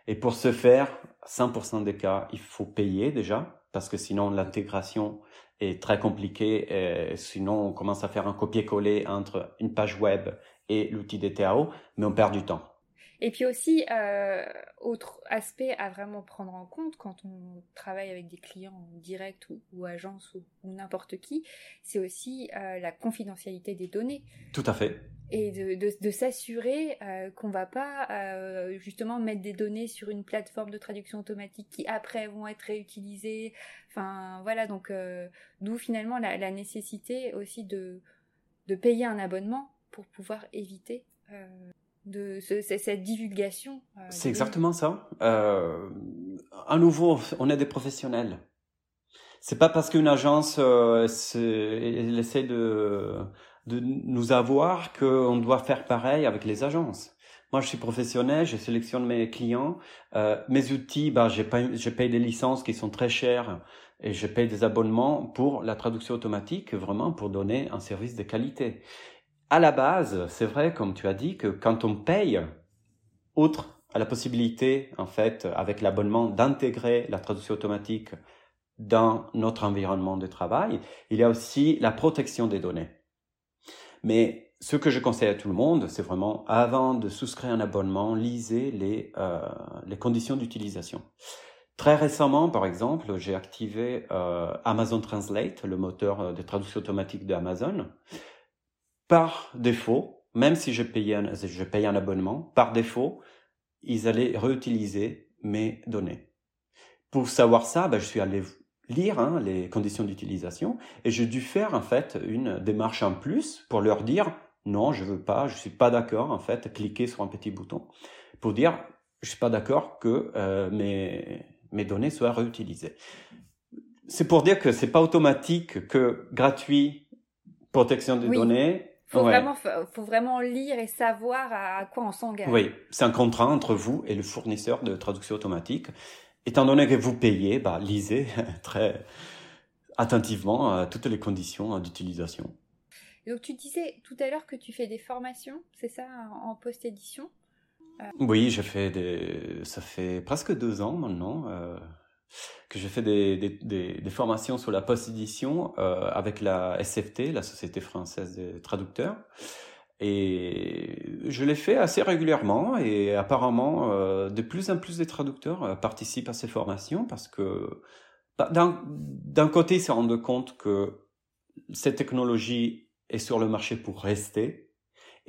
Et pour ce faire, 100% des cas, il faut payer déjà, parce que sinon l'intégration est très compliquée. Et sinon, on commence à faire un copier-coller entre une page web et l'outil DTAO, mais on perd du temps. Et puis aussi, euh, autre aspect à vraiment prendre en compte quand on travaille avec des clients directs ou, ou agences ou, n'importe qui, c'est aussi euh, la confidentialité des données. Tout à fait. Et de, de, de s'assurer euh, qu'on va pas euh, justement mettre des données sur une plateforme de traduction automatique qui après vont être réutilisées. Enfin voilà, donc d'où finalement la, la, nécessité aussi de, de payer un abonnement pour pouvoir éviter de cette divulgation. c'est exactement ça. à nouveau, on est des professionnels. C'est pas parce qu'une agence elle essaie de de nous avoir qu'on doit faire pareil avec les agences. Moi, je suis professionnel, je sélectionne mes clients. Euh, mes outils, bah, je paye des licences qui sont très chères et je paye des abonnements pour la traduction automatique, vraiment pour donner un service de qualité. À la base, c'est vrai, comme tu as dit, que quand on paye, outre la possibilité, en fait, avec l'abonnement, d'intégrer la traduction automatique dans notre environnement de travail, il y a aussi la protection des données. Mais ce que je conseille à tout le monde, c'est vraiment, avant de souscrire un abonnement, lisez les, euh, conditions d'utilisation. Très récemment, par exemple, j'ai activé euh, Amazon Translate, le moteur euh, de traduction automatique d'Amazon. Par défaut, même si je payais un, je paye un abonnement, par défaut, ils allaient réutiliser mes données. Pour savoir ça, ben, je suis allé lire hein, les conditions d'utilisation et j'ai dû faire en fait une démarche en plus pour leur dire non, je veux pas, je suis pas d'accord en fait, cliquer sur un petit bouton pour dire je suis pas d'accord que euh, mes mes données soient réutilisées. C'est pour dire que c'est pas automatique que gratuit protection des données faut vraiment faut vraiment lire et savoir à quoi on s'engage. Oui, c'est un contrat entre vous et le fournisseur de traduction automatique étant donné que vous payez, bah, lisez très attentivement euh, toutes les conditions euh, d'utilisation. Donc tu disais tout à l'heure que tu fais des formations, c'est ça, en post-édition? Euh, Oui, j'ai fait des... ça fait presque deux ans maintenant que j'ai fait des, des, formations sur la post-édition avec la SFT, la Société française des traducteurs. Et je l'ai fait assez régulièrement et apparemment euh, de plus en plus de traducteurs euh, participent à ces formations parce que bah, d'un côté ils se rendent compte que cette technologie est sur le marché pour rester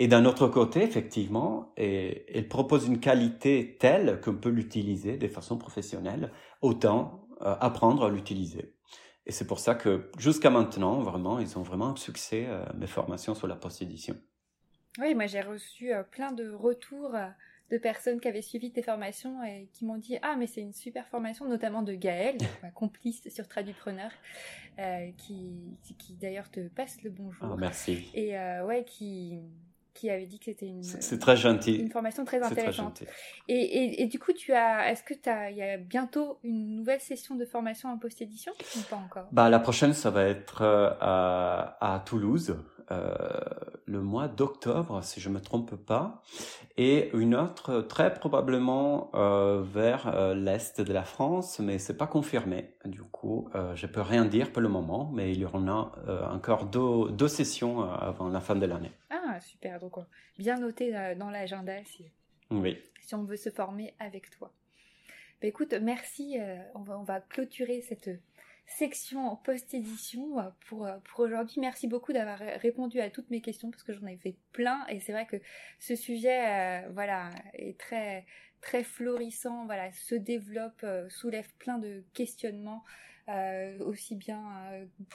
et d'un autre côté effectivement et, elle propose une qualité telle qu'on peut l'utiliser de façon professionnelle autant euh, apprendre à l'utiliser. Et c'est pour ça que jusqu'à maintenant vraiment ils ont vraiment un succès mes formations sur la post-édition. Oui, moi j'ai reçu euh, plein de retours euh, de personnes qui avaient suivi tes formations et qui m'ont dit ah mais c'est une super formation, notamment de Gaël, ma complice sur Tradupreneur, euh, qui, qui d'ailleurs te passe le bonjour. Oh, merci. Et ouais, qui qui avait dit que c'était une c'est très gentil. une formation très intéressante. et, et, et, du coup tu as est-ce que il y a bientôt une nouvelle session de formation en post édition ou pas encore? Bah la prochaine ça va être à, à Toulouse. euh, le mois d'octobre, si je me trompe pas, et une autre très probablement euh, vers euh, l'est de la France, mais c'est pas confirmé. Du coup, euh, je peux rien dire pour le moment, mais il y en a euh, encore deux, deux sessions avant la fin de l'année. Ah super, donc bien noté dans l'agenda si, oui. si on veut se former avec toi. Bah, écoute, merci. on, va, on va clôturer cette section post-édition euh, pour, euh, pour aujourd'hui. Merci beaucoup d'avoir répondu à toutes mes questions parce que j'en ai fait plein et c'est vrai que ce sujet euh, voilà est très très florissant, voilà, se développe, soulève plein de questionnements aussi bien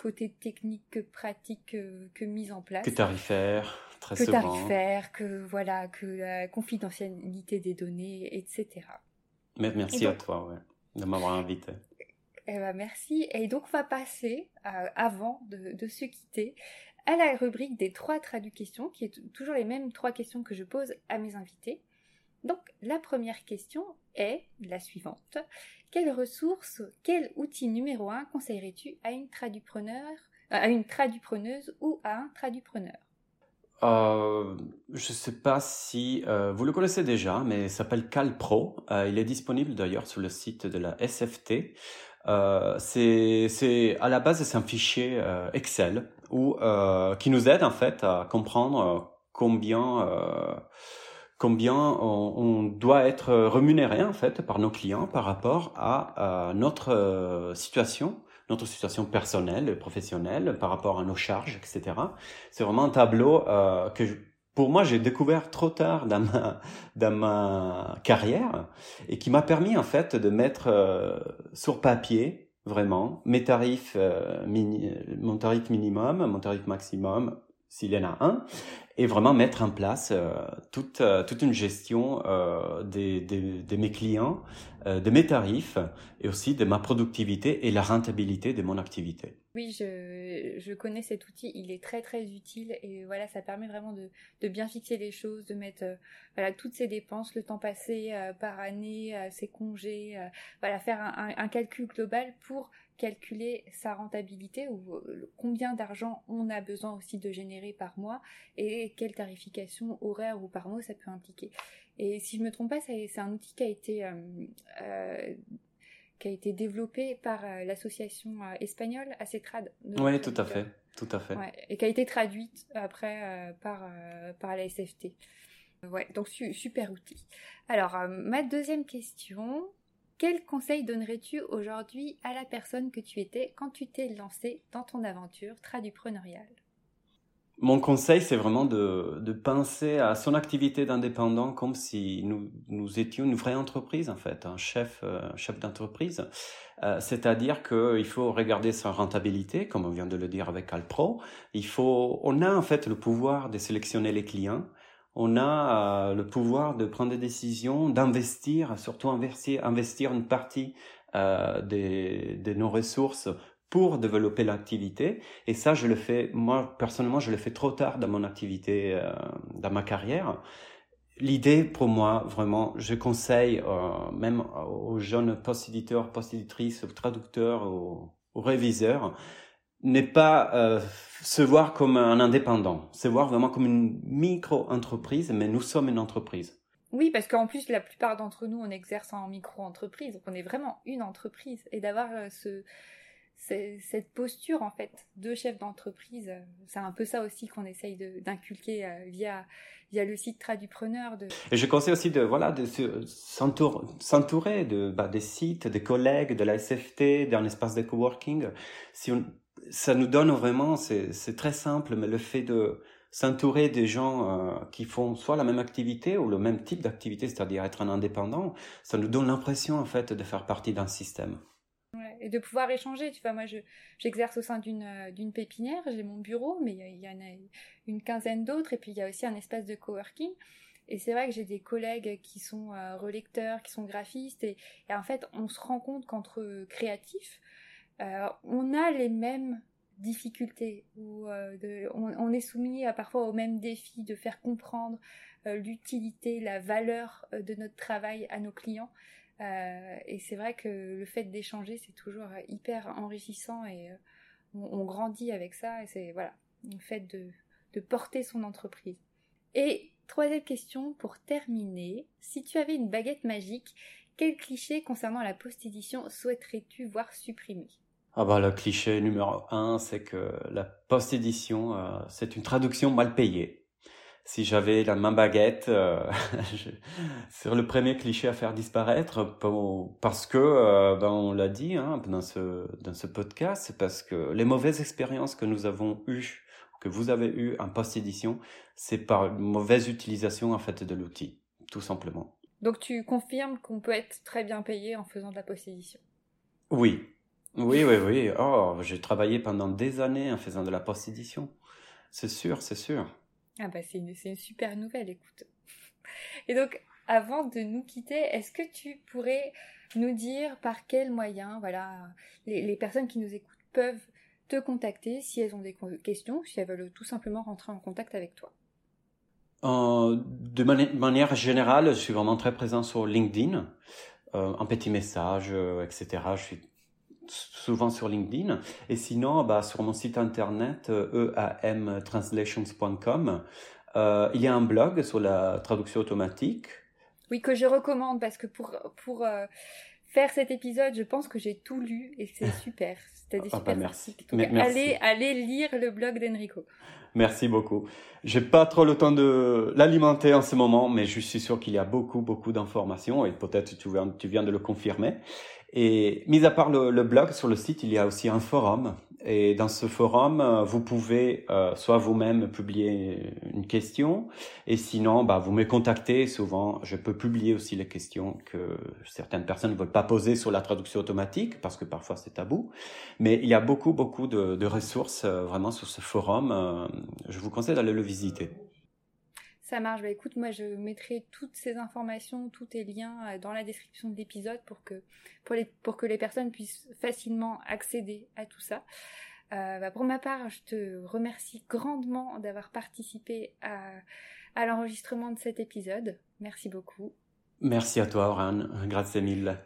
côté technique que pratique que, mise en place. Que tarifaire, très que tarifaire, que voilà, que la confidentialité des données, etc. Merci à toi ouais, de m'avoir invité. Eh ben, merci. Et donc, on va passer, euh, avant de, se quitter, à la rubrique des trois traductions, qui est toujours les mêmes trois questions que je pose à mes invités. Donc, la première question est la suivante. Quelle ressource, quel outil numéro un conseillerais-tu à une euh, tradupreneuse ou à un tradupreneur? Euh, je ne sais pas si vous le connaissez déjà, mais il s'appelle CalPro. il est disponible d'ailleurs sur le site de la SFT. Euh, c'est à la base c'est un fichier euh, Excel où euh, qui nous aide en fait à comprendre euh, combien euh, combien on, on, doit être rémunéré en fait par nos clients par rapport à, à notre situation notre situation personnelle et professionnelle par rapport à nos charges etc c'est vraiment un tableau que je, pour moi, j'ai découvert trop tard dans ma, dans ma carrière et qui m'a permis en fait de mettre euh, sur papier vraiment mes tarifs, euh, mini, mon tarif minimum, mon tarif maximum s'il y en a un, et vraiment mettre en place euh, toute, euh, toute une gestion euh, des, des, de mes clients, de mes tarifs et aussi de ma productivité et la rentabilité de mon activité. Oui, je, je connais cet outil, il est très très utile et voilà, ça permet vraiment de, de bien fixer les choses, de mettre voilà toutes ses dépenses, le temps passé par année, ses congés, voilà, faire un, un, calcul global pour calculer sa rentabilité ou euh, combien d'argent on a besoin aussi de générer par mois et quelle tarification horaire ou par mois ça peut impliquer. Et si je me trompe pas, c'est un outil qui a été euh, euh, qui a été développé par l'association espagnole ACETRAD. Oui, tout à fait, tout à fait. et qui a été traduite après par par la SFT. Ouais, donc super outil. Alors ma deuxième question, quel conseil donnerais-tu aujourd'hui à la personne que tu étais quand tu t'es lancé dans ton aventure tradupreneuriale? Mon conseil, c'est vraiment de, de, penser à son activité d'indépendant comme si nous, nous étions une vraie entreprise, en fait, un chef, euh, chef d'entreprise. Euh, c'est-à-dire qu'il faut regarder sa rentabilité, comme on vient de le dire avec Alpro. Il faut, on a en fait le pouvoir de sélectionner les clients on a euh, le pouvoir de prendre des décisions, d'investir, surtout investir, investir une partie euh, de nos ressources pour développer l'activité. Et ça, je le fais, moi, personnellement, je le fais trop tard dans mon activité, euh, dans ma carrière. L'idée, pour moi, vraiment, je conseille même aux jeunes post-éditeurs, post-éditrices, traducteurs, aux réviseurs, n'est pas euh, se voir comme un indépendant, se voir vraiment comme une micro-entreprise, mais nous sommes une entreprise. Oui, parce qu'en plus, la plupart d'entre nous, on exerce en micro-entreprise, donc on est vraiment une entreprise. Et d'avoir euh, ce, cette posture, en fait, de chef d'entreprise, euh, c'est un peu ça aussi qu'on essaye d'inculquer via, via le site Tradupreneur. De... Et je conseille aussi de, voilà, de s'entourer de, bah, des sites, des collègues, de la SFT, d'un espace de coworking. Si on, ça nous donne vraiment, c'est très simple, mais le fait de s'entourer des gens euh, qui font soit la même activité ou le même type d'activité, c'est-à-dire être un indépendant, ça nous donne l'impression en fait de faire partie d'un système. et de pouvoir échanger, tu vois, moi j'exerce au sein d'une euh, d'une pépinière, j'ai mon bureau, mais il y, en a une quinzaine d'autres, et puis il y a aussi un espace de coworking. Et c'est vrai que j'ai des collègues qui sont euh, relecteurs, qui sont graphistes, et, en fait on se rend compte qu'entre créatifs, euh, on a les mêmes difficultés, ou euh, on, est soumis à, parfois aux mêmes défis de faire comprendre euh, l'utilité, la valeur de notre travail à nos clients. et c'est vrai que le fait d'échanger, c'est toujours hyper enrichissant et on, grandit avec ça. Et c'est voilà, le fait de, porter son entreprise. Et troisième question pour terminer, si tu avais une baguette magique, quel cliché concernant la post-édition souhaiterais-tu voir supprimé? Ah bah, le cliché numéro un, c'est que la post-édition, euh, c'est une traduction mal payée. Si j'avais la main baguette euh, sur le premier cliché à faire disparaître, parce que, euh, ben on l'a dit hein, dans, ce, dans ce podcast, c'est parce que les mauvaises expériences que nous avons eues, que vous avez eues en post-édition, c'est par une mauvaise utilisation en fait de l'outil, tout simplement. Donc tu confirmes qu'on peut être très bien payé en faisant de la post-édition? Oui, oui, oui, oui. Oh, j'ai travaillé pendant des années en faisant de la post-édition. C'est sûr, c'est sûr. Ah bah c'est une, une super nouvelle, écoute. Et donc, avant de nous quitter, est-ce que tu pourrais nous dire par quels moyens, voilà, les, les, personnes qui nous écoutent peuvent te contacter si elles ont des questions, si elles veulent tout simplement rentrer en contact avec toi? Euh, De manière générale, je suis vraiment très présent sur LinkedIn, euh, un petit message, euh, etc. Je suis souvent sur LinkedIn. Et sinon, bah, sur mon site internet euh, eamtranslations.com, euh, il y a un blog sur la traduction automatique. Oui, que je recommande parce que pour, pour euh, faire cet épisode, je pense que j'ai tout lu et c'est super. C'était des ah, super bah, merci. Allez, allez lire le blog d'Enrico. Merci beaucoup. J'ai pas trop le temps de l'alimenter en ce moment, mais je suis sûr qu'il y a beaucoup, beaucoup d'informations et peut-être tu viens, tu viens de le confirmer. Et mis à part le, blog, sur le site, il y a aussi un forum. Et dans ce forum, euh, vous pouvez euh, soit vous-même publier une question, et sinon, bah, vous me contactez. Souvent, je peux publier aussi les questions que certaines personnes ne veulent pas poser sur la traduction automatique, parce que parfois c'est tabou. Mais il y a beaucoup, beaucoup de, de ressources euh, vraiment sur ce forum. je vous conseille d'aller le visiter. Ça marche. Bah écoute, moi je mettrai toutes ces informations, tous tes liens euh, dans la description de l'épisode pour que, pour, les, pour que les personnes puissent facilement accéder à tout ça. Euh, bah pour ma part, je te remercie grandement d'avoir participé à, à l'enregistrement de cet épisode. Merci beaucoup. Merci à toi, Oran. Grazie mille.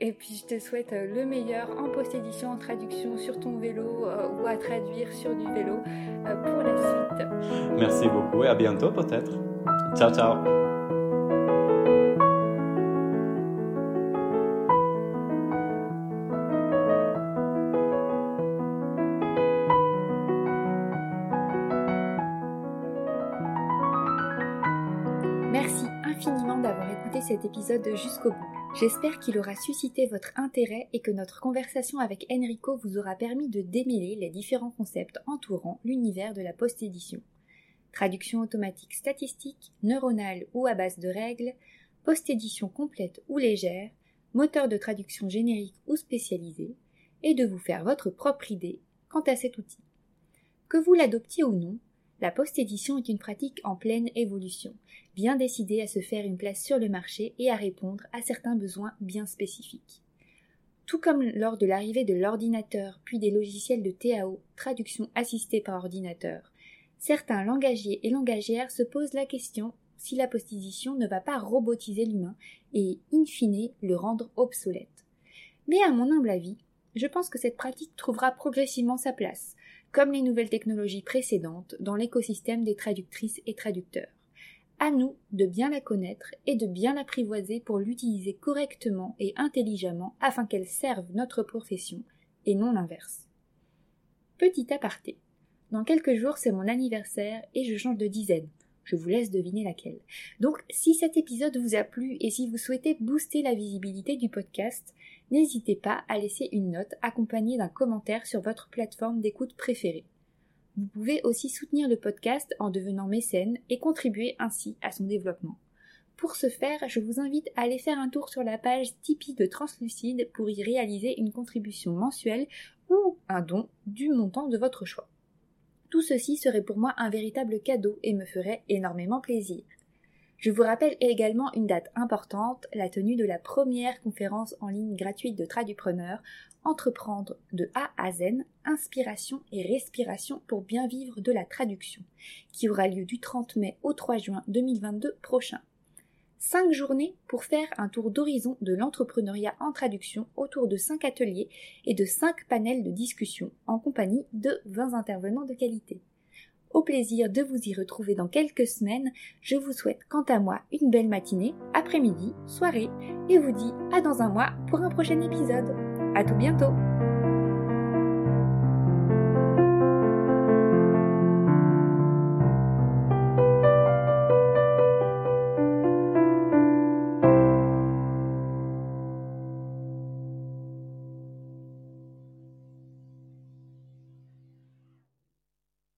Et puis je te souhaite euh, le meilleur en post-édition, en traduction sur ton vélo euh, ou à traduire sur du vélo euh, pour la suite. Merci beaucoup et à bientôt peut-être. Ciao ciao. Épisode jusqu'au bout. J'espère qu'il aura suscité votre intérêt et que notre conversation avec Enrico vous aura permis de démêler les différents concepts entourant l'univers de la post-édition. Traduction automatique statistique, neuronale ou à base de règles, post-édition complète ou légère, moteur de traduction générique ou spécialisé, et de vous faire votre propre idée quant à cet outil. Que vous l'adoptiez ou non, la post-édition est une pratique en pleine évolution, bien décidée à se faire une place sur le marché et à répondre à certains besoins bien spécifiques. Tout comme lors de l'arrivée de l'ordinateur puis des logiciels de TAO, traduction assistée par ordinateur, certains langagiers et langagières se posent la question si la post-édition ne va pas robotiser l'humain et, in fine, le rendre obsolète. Mais à mon humble avis, je pense que cette pratique trouvera progressivement sa place, comme les nouvelles technologies précédentes, dans l'écosystème des traductrices et traducteurs. À nous de bien la connaître et de bien l'apprivoiser pour l'utiliser correctement et intelligemment afin qu'elle serve notre profession et non l'inverse. Petit aparté. Dans quelques jours, c'est mon anniversaire et je change de dizaine. Je vous laisse deviner laquelle. Donc, si cet épisode vous a plu et si vous souhaitez booster la visibilité du podcast, n'hésitez pas à laisser une note accompagnée d'un commentaire sur votre plateforme d'écoute préférée. Vous pouvez aussi soutenir le podcast en devenant mécène et contribuer ainsi à son développement. Pour ce faire, je vous invite à aller faire un tour sur la page Tipeee de Translucide pour y réaliser une contribution mensuelle ou un don du montant de votre choix. Tout ceci serait pour moi un véritable cadeau et me ferait énormément plaisir. Je vous rappelle également une date importante, la tenue de la première conférence en ligne gratuite de Tradupreneur, Entreprendre de A à Z, inspiration et respiration pour bien vivre de la traduction, qui aura lieu du 30 mai au 3 juin 2022 prochain. Cinq journées pour faire un tour d'horizon de l'entrepreneuriat en traduction autour de cinq ateliers et de cinq panels de discussion en compagnie de 20 intervenants de qualité. Au plaisir de vous y retrouver dans quelques semaines, je vous souhaite quant à moi une belle matinée, après-midi, soirée et vous dis à dans un mois pour un prochain épisode. À tout bientôt!